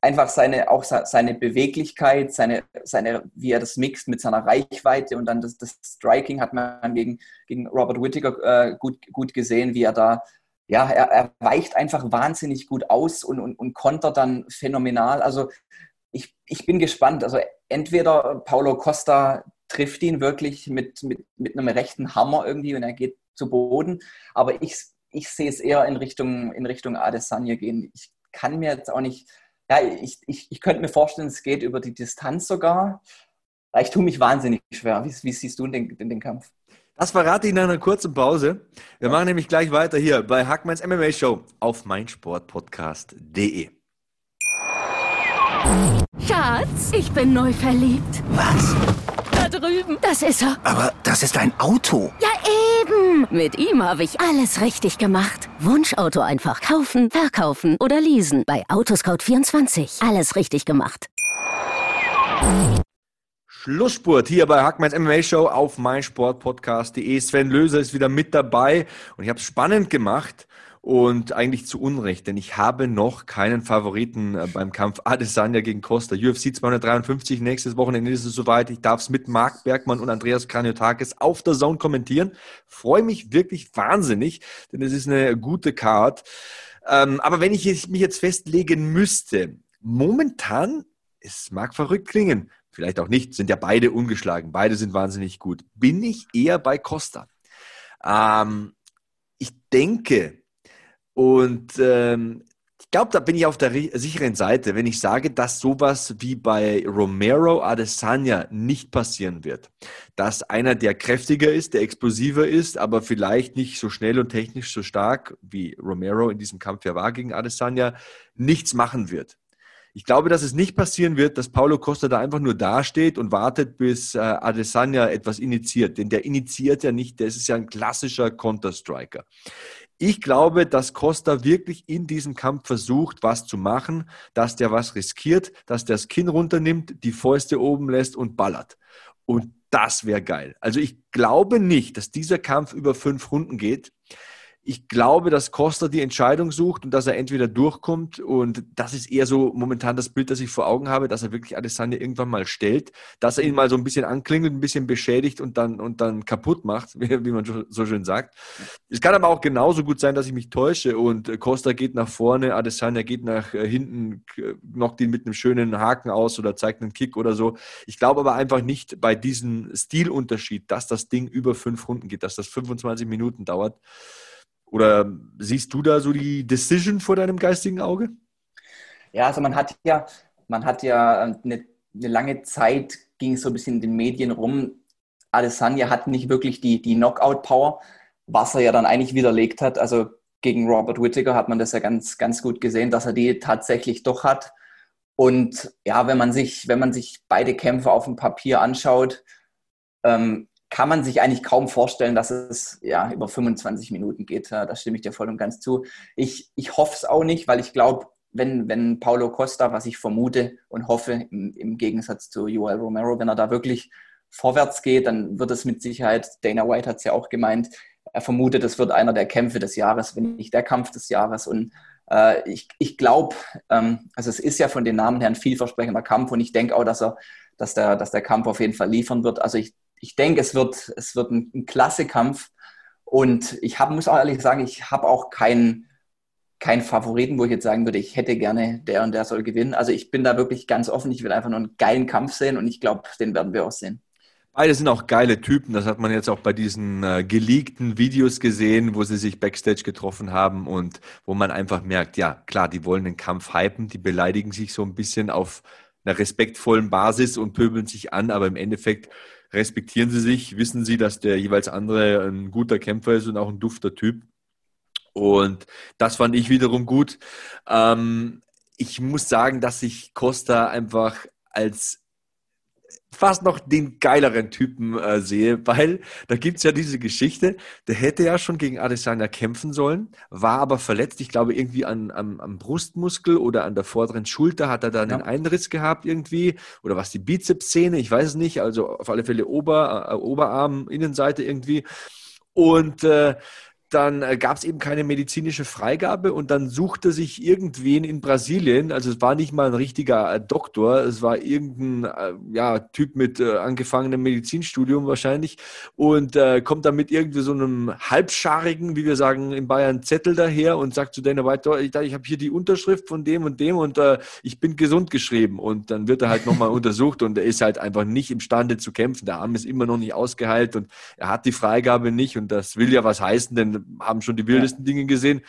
einfach seine, auch seine Beweglichkeit, seine, seine, wie er das mixt mit seiner Reichweite und dann das, das Striking hat man gegen, gegen Robert Whittaker äh, gut, gut gesehen, wie er da, ja, er, er weicht einfach wahnsinnig gut aus und, und, und kontert dann phänomenal. Also ich, ich bin gespannt. Also entweder Paulo Costa trifft ihn wirklich mit, mit, mit einem rechten Hammer irgendwie und er geht zu Boden, aber ich, ich sehe es eher in Richtung, in Richtung Adesanya gehen. Ich kann mir jetzt auch nicht ja, ich, ich, ich könnte mir vorstellen, es geht über die Distanz sogar. Ich tue mich wahnsinnig schwer. Wie, wie siehst du den, den, den Kampf? Das verrate ich nach einer kurzen Pause. Wir machen nämlich gleich weiter hier bei Hackmanns MMA Show auf meinsportpodcast.de. Schatz, ich bin neu verliebt. Was? Da drüben. Das ist er. Aber das ist ein Auto. Ja, eben. Mit ihm habe ich alles richtig gemacht. Wunschauto einfach kaufen, verkaufen oder leasen. Bei Autoscout24. Alles richtig gemacht. Schlussspurt hier bei Hackmanns MMA Show auf meinsportpodcast.de. Sven Löser ist wieder mit dabei und ich habe es spannend gemacht und eigentlich zu Unrecht, denn ich habe noch keinen Favoriten äh, beim Kampf Adesanya gegen Costa. UFC 253, nächstes Wochenende ist es soweit. Ich darf es mit Marc Bergmann und Andreas Kraniotakis auf der Zone kommentieren. Freue mich wirklich wahnsinnig, denn es ist eine gute Card. Ähm, aber wenn ich mich jetzt festlegen müsste, momentan, es mag verrückt klingen, vielleicht auch nicht, sind ja beide ungeschlagen, beide sind wahnsinnig gut. Bin ich eher bei Costa? Ähm, ich denke, und ähm, ich glaube, da bin ich auf der sicheren Seite, wenn ich sage, dass sowas wie bei Romero Adesanya nicht passieren wird. Dass einer, der kräftiger ist, der explosiver ist, aber vielleicht nicht so schnell und technisch so stark, wie Romero in diesem Kampf ja war gegen Adesanya, nichts machen wird. Ich glaube, dass es nicht passieren wird, dass Paulo Costa da einfach nur dasteht und wartet, bis äh, Adesanya etwas initiiert. Denn der initiiert ja nicht, der ist ja ein klassischer Counter-Striker. Ich glaube, dass Costa wirklich in diesem Kampf versucht, was zu machen, dass der was riskiert, dass der das Kinn runternimmt, die Fäuste oben lässt und ballert. Und das wäre geil. Also ich glaube nicht, dass dieser Kampf über fünf Runden geht ich glaube, dass Costa die Entscheidung sucht und dass er entweder durchkommt und das ist eher so momentan das Bild, das ich vor Augen habe, dass er wirklich Adesanya irgendwann mal stellt, dass er ihn mal so ein bisschen anklingelt, ein bisschen beschädigt und dann, und dann kaputt macht, wie, man so schön sagt. Es kann aber auch genauso gut sein, dass ich mich täusche und Costa geht nach vorne, Adesanya geht nach äh, hinten, knockt ihn mit einem schönen Haken aus oder zeigt einen Kick oder so. Ich glaube aber einfach nicht bei diesem Stilunterschied, dass das Ding über fünf Runden geht, dass das 25 Minuten dauert. Oder siehst du da so die Decision vor deinem geistigen Auge? Ja, also man hat ja, man hat ja eine, eine lange Zeit ging so ein bisschen in den Medien rum. Adesanya hat nicht wirklich die, die Knockout-Power, was er ja dann eigentlich widerlegt hat. Also gegen Robert Whittaker hat man das ja ganz, ganz gut gesehen, dass er die tatsächlich doch hat. Und ja, wenn man sich, wenn man sich beide Kämpfe auf dem Papier anschaut, ähm, kann man sich eigentlich kaum vorstellen, dass es ja über 25 Minuten geht. Da stimme ich dir voll und ganz zu. Ich, ich hoffe es auch nicht, weil ich glaube, wenn, wenn Paulo Costa, was ich vermute und hoffe, im, im Gegensatz zu Joel Romero, wenn er da wirklich vorwärts geht, dann wird es mit Sicherheit, Dana White hat es ja auch gemeint, er vermutet, es wird einer der Kämpfe des Jahres, wenn nicht der Kampf des Jahres. Und äh, ich, ich glaube, ähm, also es ist ja von den Namen her ein vielversprechender Kampf und ich denke auch, dass er, dass der, dass der Kampf auf jeden Fall liefern wird. Also ich ich denke, es wird, es wird ein, ein klasse Kampf. Und ich hab, muss auch ehrlich sagen, ich habe auch keinen keinen Favoriten, wo ich jetzt sagen würde, ich hätte gerne der und der soll gewinnen. Also ich bin da wirklich ganz offen. Ich will einfach nur einen geilen Kampf sehen und ich glaube, den werden wir auch sehen. Beide sind auch geile Typen. Das hat man jetzt auch bei diesen äh, geleakten Videos gesehen, wo sie sich backstage getroffen haben und wo man einfach merkt, ja, klar, die wollen den Kampf hypen, die beleidigen sich so ein bisschen auf einer respektvollen Basis und pöbeln sich an, aber im Endeffekt respektieren sie sich, wissen sie, dass der jeweils andere ein guter Kämpfer ist und auch ein dufter Typ. Und das fand ich wiederum gut. Ähm, ich muss sagen, dass ich Costa einfach als fast noch den geileren Typen äh, sehe, weil da gibt's ja diese Geschichte, der hätte ja schon gegen Adesanya kämpfen sollen, war aber verletzt, ich glaube irgendwie an, am, am Brustmuskel oder an der vorderen Schulter hat er dann ja. einen Einriss gehabt irgendwie oder was die Bizepssehne, ich weiß es nicht, also auf alle Fälle Ober, äh, Oberarm, Innenseite irgendwie und äh, dann äh, gab es eben keine medizinische Freigabe und dann suchte sich irgendwen in Brasilien, also es war nicht mal ein richtiger äh, Doktor, es war irgendein äh, ja, Typ mit angefangenem Medizinstudium wahrscheinlich und äh, kommt dann mit irgendwie so einem halbscharigen, wie wir sagen in Bayern, Zettel daher und sagt zu Dana White, ich, ich habe hier die Unterschrift von dem und dem und äh, ich bin gesund geschrieben. Und dann wird er halt nochmal untersucht und er ist halt einfach nicht imstande zu kämpfen, der Arm ist immer noch nicht ausgeheilt und er hat die Freigabe nicht und das will ja was heißen, denn haben schon die wildesten ja. Dinge gesehen.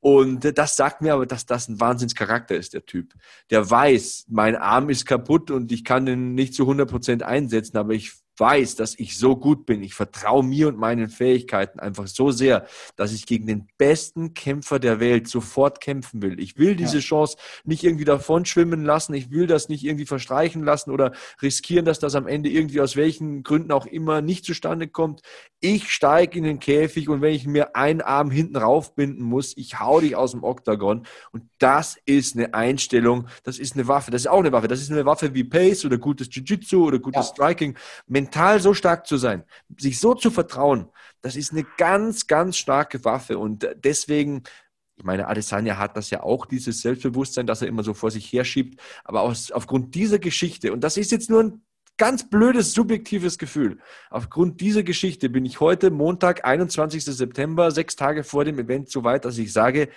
Und das sagt mir aber, dass das ein Wahnsinnscharakter ist, der Typ. Der weiß, mein Arm ist kaputt und ich kann den nicht zu 100 Prozent einsetzen, aber ich weiß, dass ich so gut bin. Ich vertraue mir und meinen Fähigkeiten einfach so sehr, dass ich gegen den besten Kämpfer der Welt sofort kämpfen will. Ich will diese ja. Chance nicht irgendwie davon schwimmen lassen. Ich will das nicht irgendwie verstreichen lassen oder riskieren, dass das am Ende irgendwie aus welchen Gründen auch immer nicht zustande kommt. Ich steige in den Käfig und wenn ich mir einen Arm hinten raufbinden muss, ich hau dich aus dem Oktagon. Und das ist eine Einstellung, das ist eine Waffe. Das ist auch eine Waffe. Das ist eine Waffe wie Pace oder gutes Jiu-Jitsu oder gutes ja. Striking mental so stark zu sein, sich so zu vertrauen, das ist eine ganz, ganz starke Waffe. Und deswegen, ich meine, Adesanya hat das ja auch, dieses Selbstbewusstsein, dass er immer so vor sich herschiebt. Aber aus, aufgrund dieser Geschichte, und das ist jetzt nur ein ganz blödes, subjektives Gefühl. Aufgrund dieser Geschichte bin ich heute, Montag, 21. September, sechs Tage vor dem Event, so weit, dass ich sage,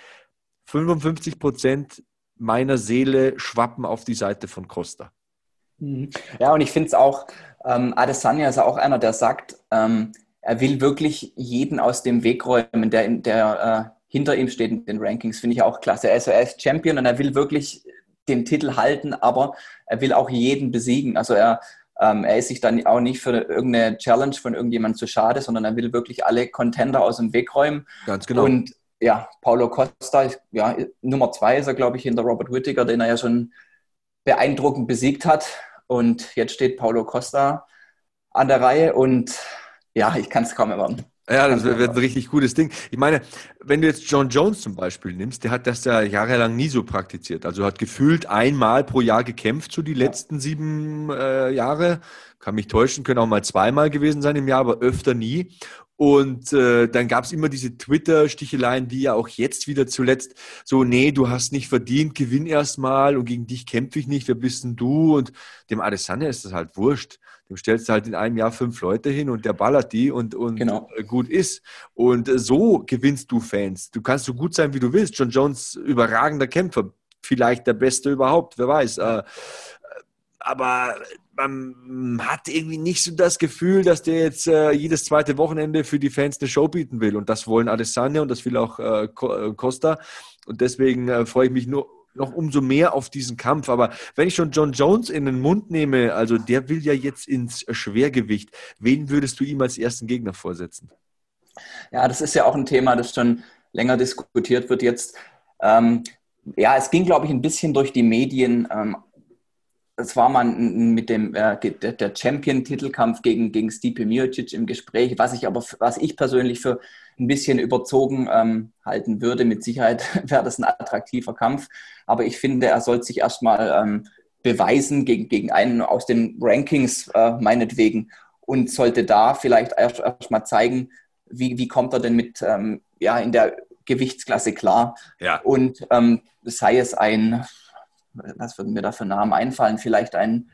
55 Prozent meiner Seele schwappen auf die Seite von Costa. Mhm. Ja, und ich finde es auch, ähm, Adesanya ist auch einer, der sagt, ähm, er will wirklich jeden aus dem Weg räumen, der, der äh, hinter ihm steht in den Rankings. Finde ich auch klasse. Also er ist Champion und er will wirklich den Titel halten, aber er will auch jeden besiegen. Also er, ähm, er ist sich dann auch nicht für irgendeine Challenge von irgendjemandem zu schade, sondern er will wirklich alle Contender aus dem Weg räumen. Ganz genau. Und ja, Paulo Costa, ja, Nummer zwei ist er, glaube ich, hinter Robert Whittaker, den er ja schon beeindruckend besiegt hat. Und jetzt steht Paulo Costa an der Reihe und ja, ich kann es kaum erwarten. Ja, das wird ein richtig gutes Ding. Ich meine, wenn du jetzt John Jones zum Beispiel nimmst, der hat das ja jahrelang nie so praktiziert. Also hat gefühlt einmal pro Jahr gekämpft, so die letzten sieben äh, Jahre. Kann mich täuschen, können auch mal zweimal gewesen sein im Jahr, aber öfter nie. Und äh, dann gab es immer diese Twitter-Sticheleien, wie ja auch jetzt wieder zuletzt, so, nee, du hast nicht verdient, gewinn erstmal und gegen dich kämpfe ich nicht, wer bist denn du? Und dem Adesanya ist das halt wurscht. Dem stellst du halt in einem Jahr fünf Leute hin und der ballert die und, und genau. Äh, gut ist. Und äh, so gewinnst du Fans. Du kannst so gut sein, wie du willst. John Jones, überragender Kämpfer, vielleicht der Beste überhaupt, wer weiß. Äh, aber man hat irgendwie nicht so das Gefühl, dass der jetzt äh, jedes zweite Wochenende für die Fans eine Show bieten will. Und das wollen Adesanya und das will auch äh, äh, Costa. Und deswegen äh, freue ich mich nur noch umso mehr auf diesen Kampf. Aber wenn ich schon John Jones in den Mund nehme, also der will ja jetzt ins Schwergewicht. Wen würdest du ihm als ersten Gegner vorsetzen? Ja, das ist ja auch ein Thema, das schon länger diskutiert wird jetzt. Ähm, ja, es ging, glaube ich, ein bisschen durch die Medien. Ähm, es war mal mit dem äh, der Champion-Titelkampf gegen, gegen Stipe Miocic im Gespräch, was ich aber, was ich persönlich für ein bisschen überzogen ähm, halten würde. Mit Sicherheit wäre das ein attraktiver Kampf. Aber ich finde, er sollte sich erstmal ähm, beweisen gegen, gegen einen aus den Rankings äh, meinetwegen und sollte da vielleicht erst, erst mal zeigen, wie, wie kommt er denn mit ähm, ja, in der Gewichtsklasse klar. Ja. Und ähm, sei es ein was würden mir da für Namen einfallen? Vielleicht ein,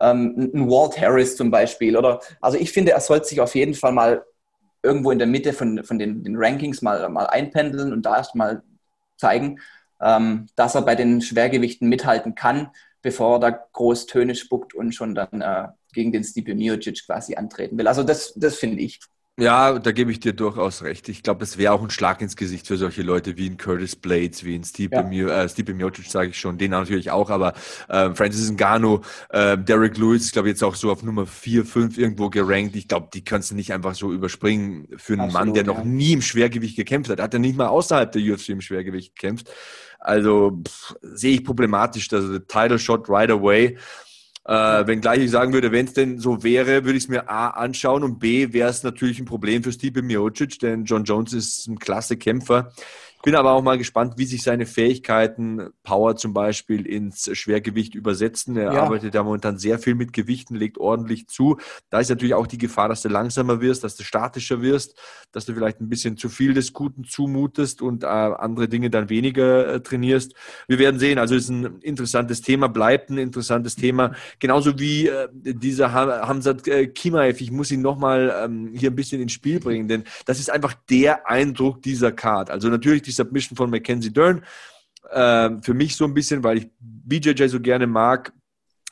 ähm, ein Walt Harris zum Beispiel. Oder, also ich finde, er sollte sich auf jeden Fall mal irgendwo in der Mitte von, von den, den Rankings mal, mal einpendeln und da erstmal zeigen, ähm, dass er bei den Schwergewichten mithalten kann, bevor er da groß Töne spuckt und schon dann äh, gegen den Stipe Miocic quasi antreten will. Also das, das finde ich. Ja, da gebe ich dir durchaus recht. Ich glaube, das wäre auch ein Schlag ins Gesicht für solche Leute wie ein Curtis Blades, wie ein Stipe, ja. Mio, äh, Stipe Miocic, sage ich schon, den natürlich auch, aber äh, Francis Ngannou, äh, Derek Lewis, ich glaube jetzt auch so auf Nummer 4, 5 irgendwo gerankt. Ich glaube, die kannst du nicht einfach so überspringen für einen Absolut, Mann, der ja. noch nie im Schwergewicht gekämpft hat. Hat er nicht mal außerhalb der UFC im Schwergewicht gekämpft. Also sehe ich problematisch, also der Title Shot right away. Äh, wenngleich ich sagen würde, wenn es denn so wäre, würde ich es mir A anschauen und B wäre es natürlich ein Problem für Stipe Miocic, denn John Jones ist ein klasse Kämpfer. Ich bin aber auch mal gespannt, wie sich seine Fähigkeiten, Power zum Beispiel, ins Schwergewicht übersetzen. Er ja. arbeitet ja momentan sehr viel mit Gewichten, legt ordentlich zu. Da ist natürlich auch die Gefahr, dass du langsamer wirst, dass du statischer wirst, dass du vielleicht ein bisschen zu viel des Guten zumutest und äh, andere Dinge dann weniger äh, trainierst. Wir werden sehen. Also es ist ein interessantes Thema, bleibt ein interessantes Thema. Genauso wie äh, dieser Hamzat äh, Kimaev. Ich muss ihn nochmal ähm, hier ein bisschen ins Spiel bringen, denn das ist einfach der Eindruck dieser Card. Also natürlich die Submission von Mackenzie Dern. Äh, für mich so ein bisschen, weil ich BJJ so gerne mag,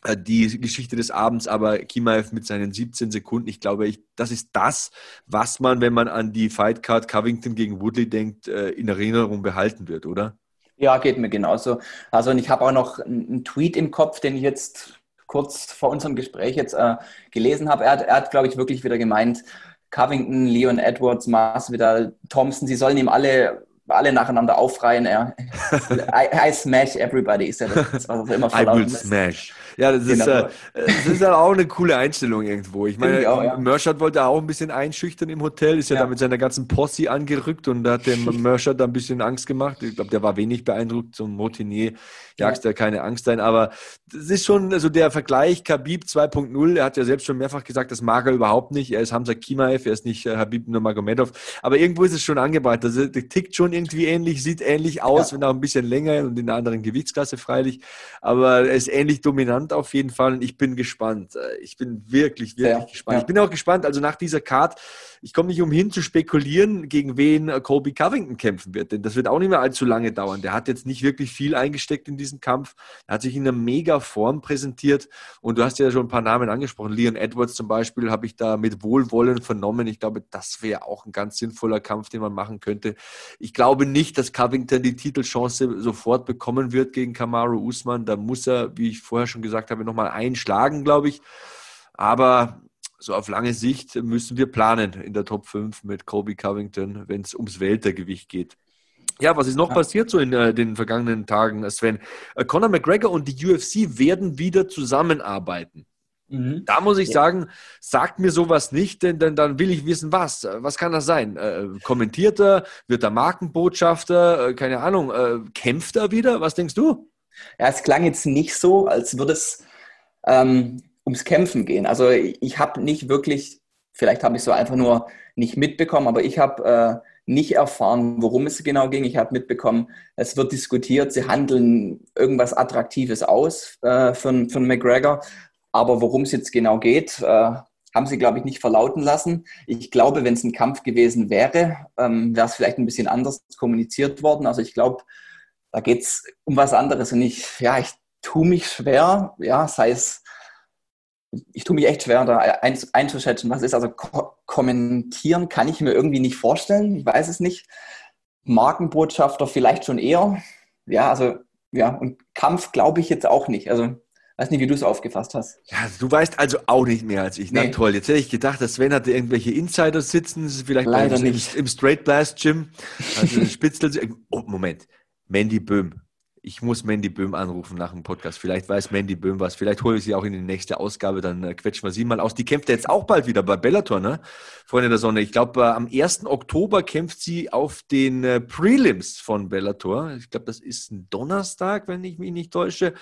äh, die Geschichte des Abends, aber Kimaev mit seinen 17 Sekunden, ich glaube, ich, das ist das, was man, wenn man an die Fightcard Covington gegen Woodley denkt, äh, in Erinnerung behalten wird, oder? Ja, geht mir genauso. Also und ich habe auch noch einen Tweet im Kopf, den ich jetzt kurz vor unserem Gespräch jetzt äh, gelesen habe. Er hat, er hat glaube ich, wirklich wieder gemeint, Covington, Leon Edwards, Masvidal, Thompson, sie sollen ihm alle alle nacheinander aufreihen. Ja. I, I, smash everybody ist ja das, was immer I will smash. Ja, das, genau. ist, äh, das ist halt auch eine coole Einstellung irgendwo. Ich meine, auch, ja. Merschert wollte auch ein bisschen einschüchtern im Hotel, ist ja, ja. da mit seiner ganzen Posse angerückt und da hat dem Merschert da ein bisschen Angst gemacht. Ich glaube, der war wenig beeindruckt. So ein Motinier jagst ja keine Angst ein. Aber das ist schon, also der Vergleich Khabib 2.0, er hat ja selbst schon mehrfach gesagt, das mag er überhaupt nicht. Er ist Hamza Kimaev, er ist nicht äh, Habib Nurmagomedov. Aber irgendwo ist es schon angebracht. Also der tickt schon irgendwie ähnlich, sieht ähnlich aus, wenn auch ein bisschen länger und in einer anderen Gewichtsklasse freilich. Aber er ist ähnlich dominant gespannt auf jeden Fall und ich bin gespannt. Äh, ich bin wirklich, wirklich ja, gespannt. Ja. Ich bin auch gespannt, also nach dieser Card, ich komme nicht umhin zu spekulieren, gegen wen äh, Colby Covington kämpfen wird, denn das wird auch nicht mehr allzu lange dauern. Der hat jetzt nicht wirklich viel eingesteckt in diesen Kampf. Er hat sich in einer mega Form präsentiert und du hast ja schon ein paar Namen angesprochen. Leon Edwards zum Beispiel habe ich da mit Wohlwollen vernommen. Ich glaube, das wäre auch ein ganz sinnvoller Kampf, den man machen könnte. Ich glaube nicht, dass Covington die Titelchance sofort bekommen wird gegen Kamaru Usman. Da muss er, wie ich vorher schon gesagt habe, nochmal einschlagen, glaube ich. Aber so auf lange Sicht müssen wir planen in der Top 5 mit Kobe Covington, wenn es ums Weltergewicht geht. Ja, was ist noch ja. passiert so in äh, den vergangenen Tagen, Sven? Äh, Conor McGregor und die UFC werden wieder zusammenarbeiten. Mhm. Da muss ich ja. sagen, sagt mir sowas nicht, denn, denn dann will ich wissen, was. Was kann das sein? Äh, kommentiert er? Wird er Markenbotschafter? Äh, keine Ahnung. Äh, kämpft er wieder? Was denkst du? Ja, es klang jetzt nicht so, als würde es ähm, ums Kämpfen gehen. Also ich habe nicht wirklich, vielleicht habe ich so einfach nur nicht mitbekommen, aber ich habe äh, nicht erfahren, worum es genau ging. Ich habe mitbekommen, es wird diskutiert, sie handeln irgendwas Attraktives aus äh, für, für McGregor, aber worum es jetzt genau geht, äh, haben sie, glaube ich, nicht verlauten lassen. Ich glaube, wenn es ein Kampf gewesen wäre, ähm, wäre es vielleicht ein bisschen anders kommuniziert worden. Also ich glaube, da geht es um was anderes. Und ich, ja, ich tue mich schwer, ja, sei es, ich tue mich echt schwer, da einzuschätzen, was ist. Also ko kommentieren kann ich mir irgendwie nicht vorstellen. Ich weiß es nicht. Markenbotschafter vielleicht schon eher. Ja, also, ja, und Kampf glaube ich jetzt auch nicht. Also, weiß nicht, wie du es aufgefasst hast. Ja, du weißt also auch nicht mehr als ich. Nee. Na toll. Jetzt hätte ich gedacht, dass Sven hatte irgendwelche Insiders sitzen, vielleicht Leider nicht. Im, im Straight Blast Gym. Also Spitzel. Oh, Moment. Mandy Böhm. Ich muss Mandy Böhm anrufen nach dem Podcast. Vielleicht weiß Mandy Böhm was. Vielleicht hole ich sie auch in die nächste Ausgabe. Dann äh, quetschen wir sie mal aus. Die kämpft jetzt auch bald wieder bei Bellator, ne? Freunde der Sonne. Ich glaube, äh, am 1. Oktober kämpft sie auf den äh, Prelims von Bellator. Ich glaube, das ist ein Donnerstag, wenn ich mich nicht täusche.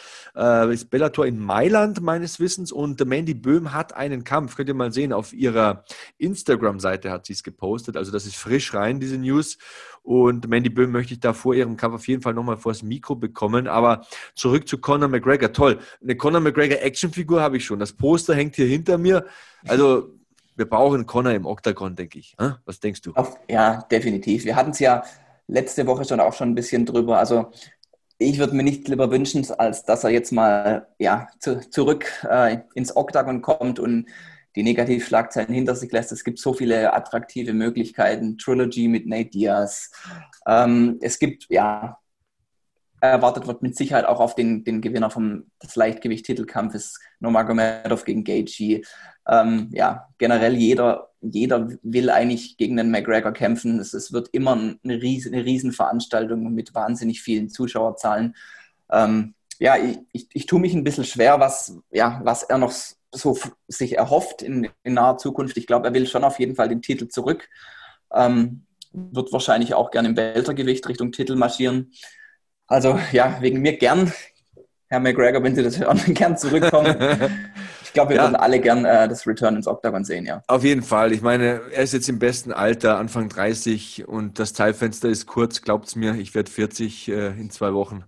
Ist Bellator in Mailand meines Wissens. Und Mandy Böhm hat einen Kampf. Könnt ihr mal sehen. Auf ihrer Instagram-Seite hat sie es gepostet. Also das ist frisch rein, diese News. Und Mandy Böhm möchte ich da vor ihrem Kampf auf jeden Fall nochmal vor das Mikro bekommen. Aber zurück zu Conor McGregor. Toll. Eine Conor McGregor Actionfigur habe ich schon. Das Poster hängt hier hinter mir. Also wir brauchen Conor im Oktagon, denke ich. Was denkst du? Ja, definitiv. Wir hatten es ja letzte Woche schon auch schon ein bisschen drüber. Also ich würde mir nicht lieber wünschen, als dass er jetzt mal ja, zu, zurück äh, ins Oktagon kommt und die Negativschlagzeilen hinter sich lässt. Es gibt so viele attraktive Möglichkeiten. Trilogy mit Nate Diaz. Ähm, es gibt, ja, erwartet wird mit Sicherheit auch auf den, den Gewinner vom, des Leichtgewicht-Titelkampfes Nomagomedov gegen Gaethje. Ähm, ja, generell jeder, jeder will eigentlich gegen den McGregor kämpfen. Es, es wird immer eine, riesen, eine Riesenveranstaltung mit wahnsinnig vielen Zuschauerzahlen. Ähm, ja, ich, ich, ich tue mich ein bisschen schwer, was, ja, was er noch so sich erhofft in, in naher Zukunft. Ich glaube, er will schon auf jeden Fall den Titel zurück. Ähm, wird wahrscheinlich auch gerne im Weltergewicht Richtung Titel marschieren. Also ja, wegen mir gern, Herr McGregor, wenn Sie das hören, gern zurückkommen. glaube, wir ja. würden alle gern äh, das Return ins Octagon sehen, ja. Auf jeden Fall. Ich meine, er ist jetzt im besten Alter, Anfang 30 und das Zeitfenster ist kurz, glaubt's mir. Ich werde 40 äh, in zwei Wochen.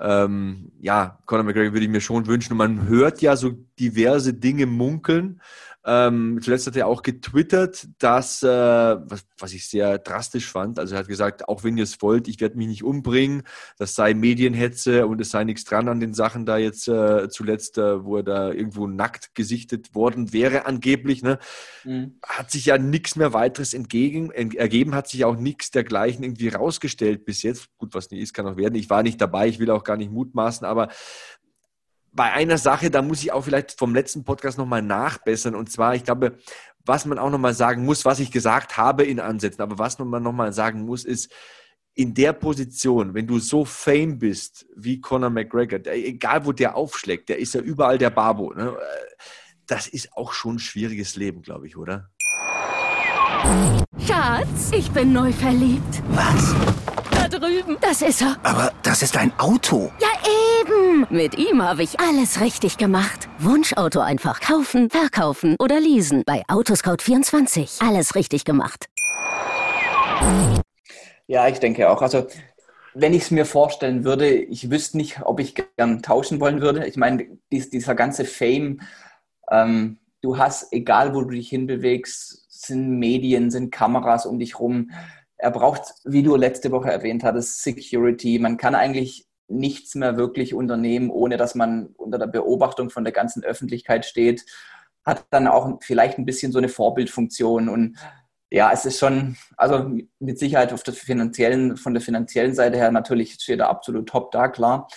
Ähm, ja, Conor McGregor würde ich mir schon wünschen. Und man hört ja so diverse Dinge munkeln. Ähm, zuletzt hat er auch getwittert, dass, äh, was, was ich sehr drastisch fand, also er hat gesagt, auch wenn ihr es wollt, ich werde mich nicht umbringen, das sei Medienhetze und es sei nichts dran an den Sachen da jetzt äh, zuletzt, äh, wo er da irgendwo nackt gesichtet worden wäre angeblich. Ne? Mhm. Hat sich ja nichts mehr weiteres entgegen, ent, ergeben, hat sich auch nichts dergleichen irgendwie rausgestellt bis jetzt. Gut, was nicht ist, kann auch werden. Ich war nicht dabei, ich will auch gar nicht mutmaßen, aber bei einer Sache, da muss ich auch vielleicht vom letzten Podcast nochmal nachbessern. Und zwar, ich glaube, was man auch nochmal sagen muss, was ich gesagt habe in Ansätzen, aber was man nochmal sagen muss, ist, in der Position, wenn du so fame bist wie Conor McGregor, der, egal wo der aufschlägt, der ist ja überall der Babo. Ne? Das ist auch schon ein schwieriges Leben, glaube ich, oder? Schatz, ich bin neu verliebt. Was? Drüben. Das ist er. Aber das ist ein Auto. Ja, eben. Mit ihm habe ich alles richtig gemacht. Wunschauto einfach kaufen, verkaufen oder leasen. Bei Autoscout24. Alles richtig gemacht. Ja, ich denke auch. Also, wenn ich es mir vorstellen würde, ich wüsste nicht, ob ich gern tauschen wollen würde. Ich meine, dies, dieser ganze Fame, ähm, du hast, egal wo du dich hinbewegst, sind Medien, sind Kameras um dich rum. Er braucht, wie du letzte Woche erwähnt hattest, Security. Man kann eigentlich nichts mehr wirklich unternehmen, ohne dass man unter der Beobachtung von der ganzen Öffentlichkeit steht. Hat dann auch vielleicht ein bisschen so eine Vorbildfunktion und ja, es ist schon, also mit Sicherheit auf der finanziellen, von der finanziellen Seite her natürlich steht er absolut top da, klar.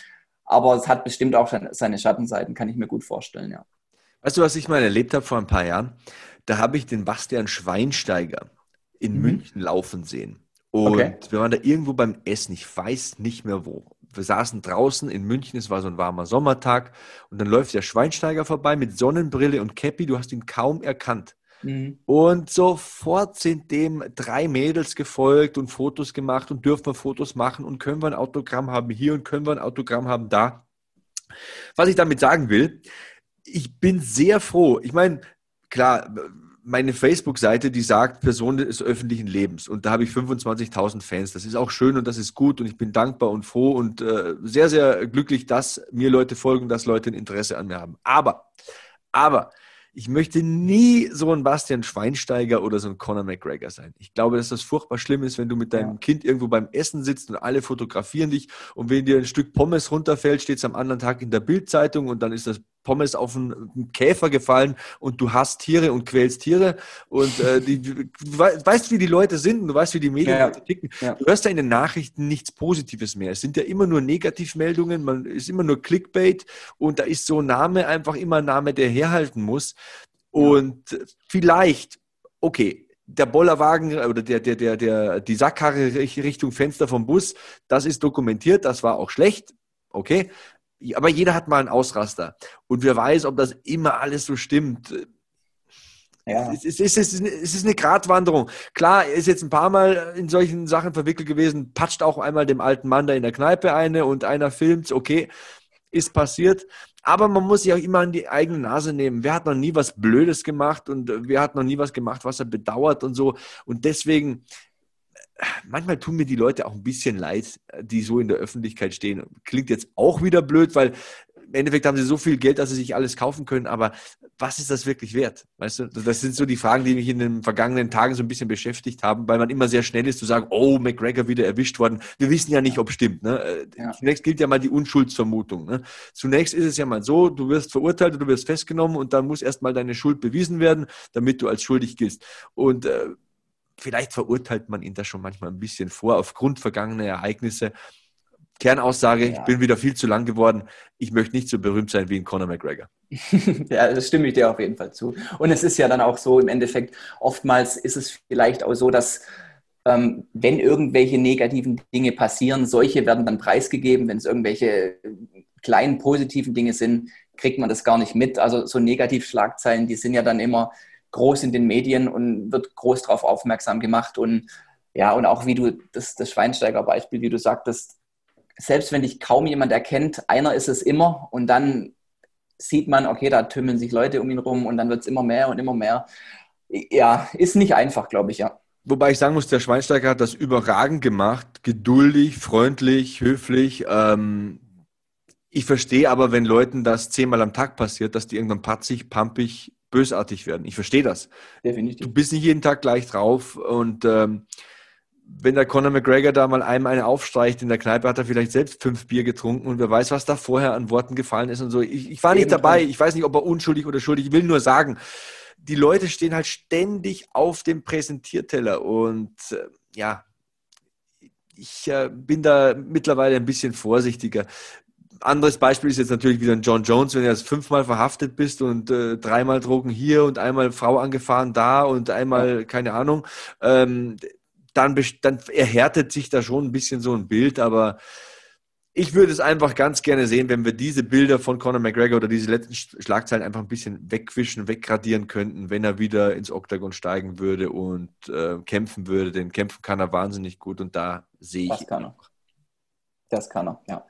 Aber es hat bestimmt auch seine Schattenseiten, kann ich mir gut vorstellen, ja. Weißt du, was ich mal erlebt habe vor ein paar Jahren? Da habe ich den Bastian Schweinsteiger in mhm. München laufen sehen. Und okay. wir waren da irgendwo beim Essen, ich weiß nicht mehr wo. Wir saßen draußen in München, es war so ein warmer Sommertag und dann läuft der Schweinsteiger vorbei mit Sonnenbrille und Cappy, du hast ihn kaum erkannt. Mhm. Und sofort sind dem drei Mädels gefolgt und Fotos gemacht und dürfen wir Fotos machen und können wir ein Autogramm haben hier und können wir ein Autogramm haben da. Was ich damit sagen will, ich bin sehr froh. Ich meine, klar, meine Facebook-Seite, die sagt Person des öffentlichen Lebens und da habe ich 25.000 Fans. Das ist auch schön und das ist gut und ich bin dankbar und froh und äh, sehr, sehr glücklich, dass mir Leute folgen, dass Leute ein Interesse an mir haben. Aber, aber, ich möchte nie so ein Bastian Schweinsteiger oder so ein Conor McGregor sein. Ich glaube, dass das furchtbar schlimm ist, wenn du mit deinem ja. Kind irgendwo beim Essen sitzt und alle fotografieren dich und wenn dir ein Stück Pommes runterfällt, steht es am anderen Tag in der Bildzeitung und dann ist das Pommes auf einen Käfer gefallen und du hast Tiere und quälst Tiere und äh, die, du weißt, wie die Leute sind und du weißt, wie die Medien ja. ticken. Ja. Du hörst ja in den Nachrichten nichts Positives mehr. Es sind ja immer nur Negativmeldungen, man ist immer nur Clickbait und da ist so ein Name einfach immer ein Name, der herhalten muss. Und vielleicht, okay, der Bollerwagen oder der, der, der, der, die Sackkarre Richtung Fenster vom Bus, das ist dokumentiert, das war auch schlecht. Okay, aber jeder hat mal einen Ausraster. Und wer weiß, ob das immer alles so stimmt. Ja. Es, ist, es, ist, es ist eine Gratwanderung. Klar, er ist jetzt ein paar Mal in solchen Sachen verwickelt gewesen, patscht auch einmal dem alten Mann da in der Kneipe eine und einer filmt, okay, ist passiert. Aber man muss sich auch immer an die eigene Nase nehmen. Wer hat noch nie was Blödes gemacht und wer hat noch nie was gemacht, was er bedauert und so. Und deswegen, manchmal tun mir die Leute auch ein bisschen leid, die so in der Öffentlichkeit stehen. Klingt jetzt auch wieder blöd, weil im Endeffekt haben sie so viel Geld, dass sie sich alles kaufen können, aber was ist das wirklich wert? Weißt du, das sind so die Fragen, die mich in den vergangenen Tagen so ein bisschen beschäftigt haben, weil man immer sehr schnell ist zu sagen, oh, McGregor wieder erwischt worden. Wir wissen ja nicht, ob es stimmt. Ne? Äh, ja. Zunächst gilt ja mal die Unschuldsvermutung. Ne? Zunächst ist es ja mal so, du wirst verurteilt, du wirst festgenommen und dann muss erstmal deine Schuld bewiesen werden, damit du als schuldig giltst. Und äh, vielleicht verurteilt man ihn da schon manchmal ein bisschen vor aufgrund vergangener Ereignisse. Kernaussage, ja. ich bin wieder viel zu lang geworden. Ich möchte nicht so berühmt sein wie ein Conor McGregor. ja, das stimme ich dir auf jeden Fall zu. Und es ist ja dann auch so, im Endeffekt, oftmals ist es vielleicht auch so, dass ähm, wenn irgendwelche negativen Dinge passieren, solche werden dann preisgegeben, wenn es irgendwelche kleinen positiven Dinge sind, kriegt man das gar nicht mit. Also so Negativschlagzeilen, die sind ja dann immer groß in den Medien und wird groß darauf aufmerksam gemacht. Und ja, und auch wie du das, das Schweinsteiger-Beispiel, wie du sagtest, selbst wenn dich kaum jemand erkennt, einer ist es immer und dann sieht man, okay, da tümmeln sich Leute um ihn rum und dann wird es immer mehr und immer mehr. Ja, ist nicht einfach, glaube ich, ja. Wobei ich sagen muss, der Schweinsteiger hat das überragend gemacht, geduldig, freundlich, höflich. Ähm, ich verstehe aber, wenn Leuten das zehnmal am Tag passiert, dass die irgendwann patzig, pampig, bösartig werden. Ich verstehe das. Definitiv. Du bist nicht jeden Tag gleich drauf und ähm, wenn der Conor McGregor da mal einem eine aufstreicht in der Kneipe, hat er vielleicht selbst fünf Bier getrunken und wer weiß, was da vorher an Worten gefallen ist und so. Ich, ich war nicht dabei. Ich weiß nicht, ob er unschuldig oder schuldig. Ich will nur sagen, die Leute stehen halt ständig auf dem Präsentierteller und äh, ja, ich äh, bin da mittlerweile ein bisschen vorsichtiger anderes Beispiel ist jetzt natürlich wieder ein John Jones, wenn du jetzt fünfmal verhaftet bist und äh, dreimal Drogen hier und einmal Frau angefahren da und einmal, keine Ahnung, ähm, dann, dann erhärtet sich da schon ein bisschen so ein Bild, aber ich würde es einfach ganz gerne sehen, wenn wir diese Bilder von Conor McGregor oder diese letzten Schlagzeilen einfach ein bisschen wegwischen, weggradieren könnten, wenn er wieder ins Oktagon steigen würde und äh, kämpfen würde. Denn kämpfen kann er wahnsinnig gut und da sehe ich. Das kann er. Das kann er, ja.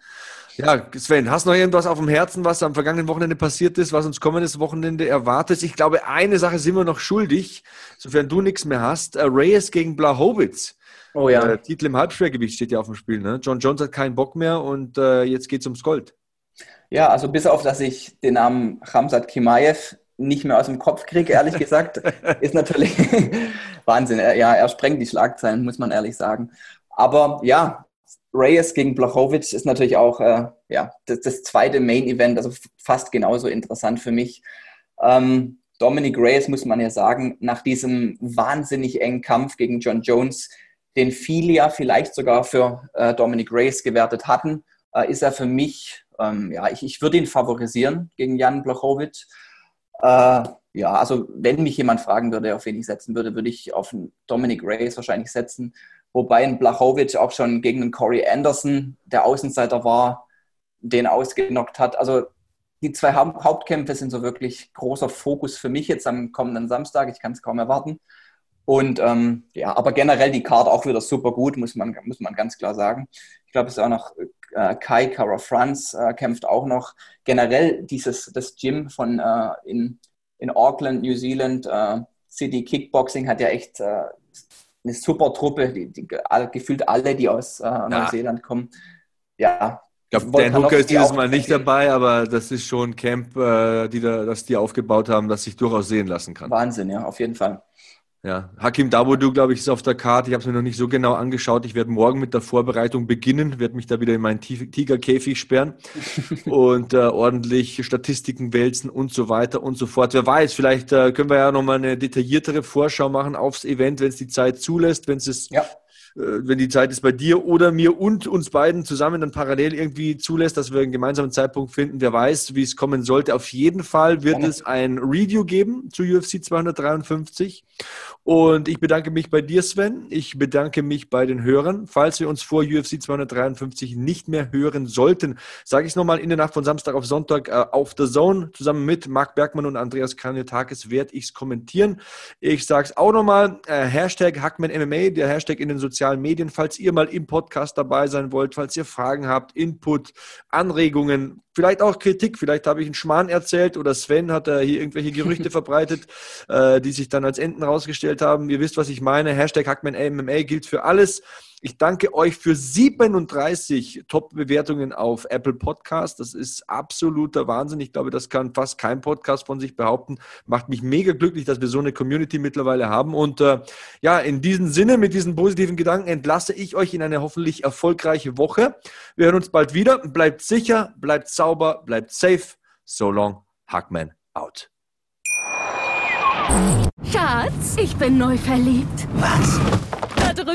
Ja, Sven, hast du noch irgendwas auf dem Herzen, was am vergangenen Wochenende passiert ist, was uns kommendes Wochenende erwartet? Ich glaube, eine Sache sind wir noch schuldig, sofern du nichts mehr hast. Uh, Reyes gegen Blachowitz. Oh ja. Äh, Titel im Halbschwergewicht steht ja auf dem Spiel. Ne? John Jones hat keinen Bock mehr und äh, jetzt geht es ums Gold. Ja, also bis auf, dass ich den Namen Ramsat Kimaev nicht mehr aus dem Kopf kriege, ehrlich gesagt, ist natürlich Wahnsinn. Ja, er sprengt die Schlagzeilen, muss man ehrlich sagen. Aber ja, Reyes gegen Blachowicz ist natürlich auch äh, ja, das, das, zweite Main-Event, also fast genauso interessant für mich. Ähm, Dominic Reyes, muss man ja sagen, nach diesem wahnsinnig engen Kampf gegen John Jones, den viele ja vielleicht sogar für äh, Dominic Reyes gewertet hatten, äh, ist er für mich, ähm, ja, ich, ich würde ihn favorisieren gegen Jan Blachowicz. Äh, ja, also wenn mich jemand fragen würde, auf wen ich setzen würde, würde ich auf Dominic Reyes wahrscheinlich setzen. Wobei ein Blachowicz auch schon gegen einen Corey Anderson, der Außenseiter war, den ausgenockt hat. Also die zwei Hauptkämpfe sind so wirklich großer Fokus für mich jetzt am kommenden Samstag. Ich kann es kaum erwarten. Und ähm, ja, aber generell die Karte auch wieder super gut, muss man, muss man ganz klar sagen. Ich glaube, es ist auch noch äh, Kai Kara Franz äh, kämpft auch noch. Generell dieses das Gym von äh, in, in Auckland, New Zealand, äh, City Kickboxing hat ja echt äh, eine super Truppe, die, die, gefühlt alle, die aus äh, Neuseeland kommen. Ja. Ich glaube, Dan Hooker ist dieses Mal nicht dabei, aber das ist schon ein Camp, äh, die da, das die aufgebaut haben, das sich durchaus sehen lassen kann. Wahnsinn, ja, auf jeden Fall. Ja, Hakim Dawodu, glaube ich, ist auf der Karte. Ich habe es mir noch nicht so genau angeschaut. Ich werde morgen mit der Vorbereitung beginnen, werde mich da wieder in meinen Tigerkäfig sperren und äh, ordentlich Statistiken wälzen und so weiter und so fort. Wer weiß, vielleicht äh, können wir ja nochmal eine detailliertere Vorschau machen aufs Event, wenn es die Zeit zulässt, wenn es ja. Äh, wenn die Zeit es bei dir oder mir und uns beiden zusammen dann parallel irgendwie zulässt, dass wir einen gemeinsamen Zeitpunkt finden. Wer weiß, wie es kommen sollte. Auf jeden Fall wird ja. es ein Review geben zu UFC 253. Und ich bedanke mich bei dir, Sven. Ich bedanke mich bei den Hörern. Falls wir uns vor UFC 253 nicht mehr hören sollten, sage ich es nochmal, in der Nacht von Samstag auf Sonntag äh, auf The Zone zusammen mit Marc Bergmann und Andreas Kaniotakis werde ich es kommentieren. Ich sage es auch nochmal, äh, Hashtag HackmanMMA, der Hashtag in den sozialen sozialen Medien, falls ihr mal im Podcast dabei sein wollt, falls ihr Fragen habt, Input, Anregungen, vielleicht auch Kritik. Vielleicht habe ich einen Schmarrn erzählt oder Sven hat da hier irgendwelche Gerüchte verbreitet, äh, die sich dann als Enten rausgestellt haben. Ihr wisst, was ich meine. Hashtag HackmanMMA gilt für alles. Ich danke euch für 37 Top-Bewertungen auf Apple Podcast. Das ist absoluter Wahnsinn. Ich glaube, das kann fast kein Podcast von sich behaupten. Macht mich mega glücklich, dass wir so eine Community mittlerweile haben. Und äh, ja, in diesem Sinne, mit diesen positiven Gedanken entlasse ich euch in eine hoffentlich erfolgreiche Woche. Wir hören uns bald wieder. Bleibt sicher, bleibt sauber, bleibt safe. So long, Hackman out. Schatz, ich bin neu verliebt. Was?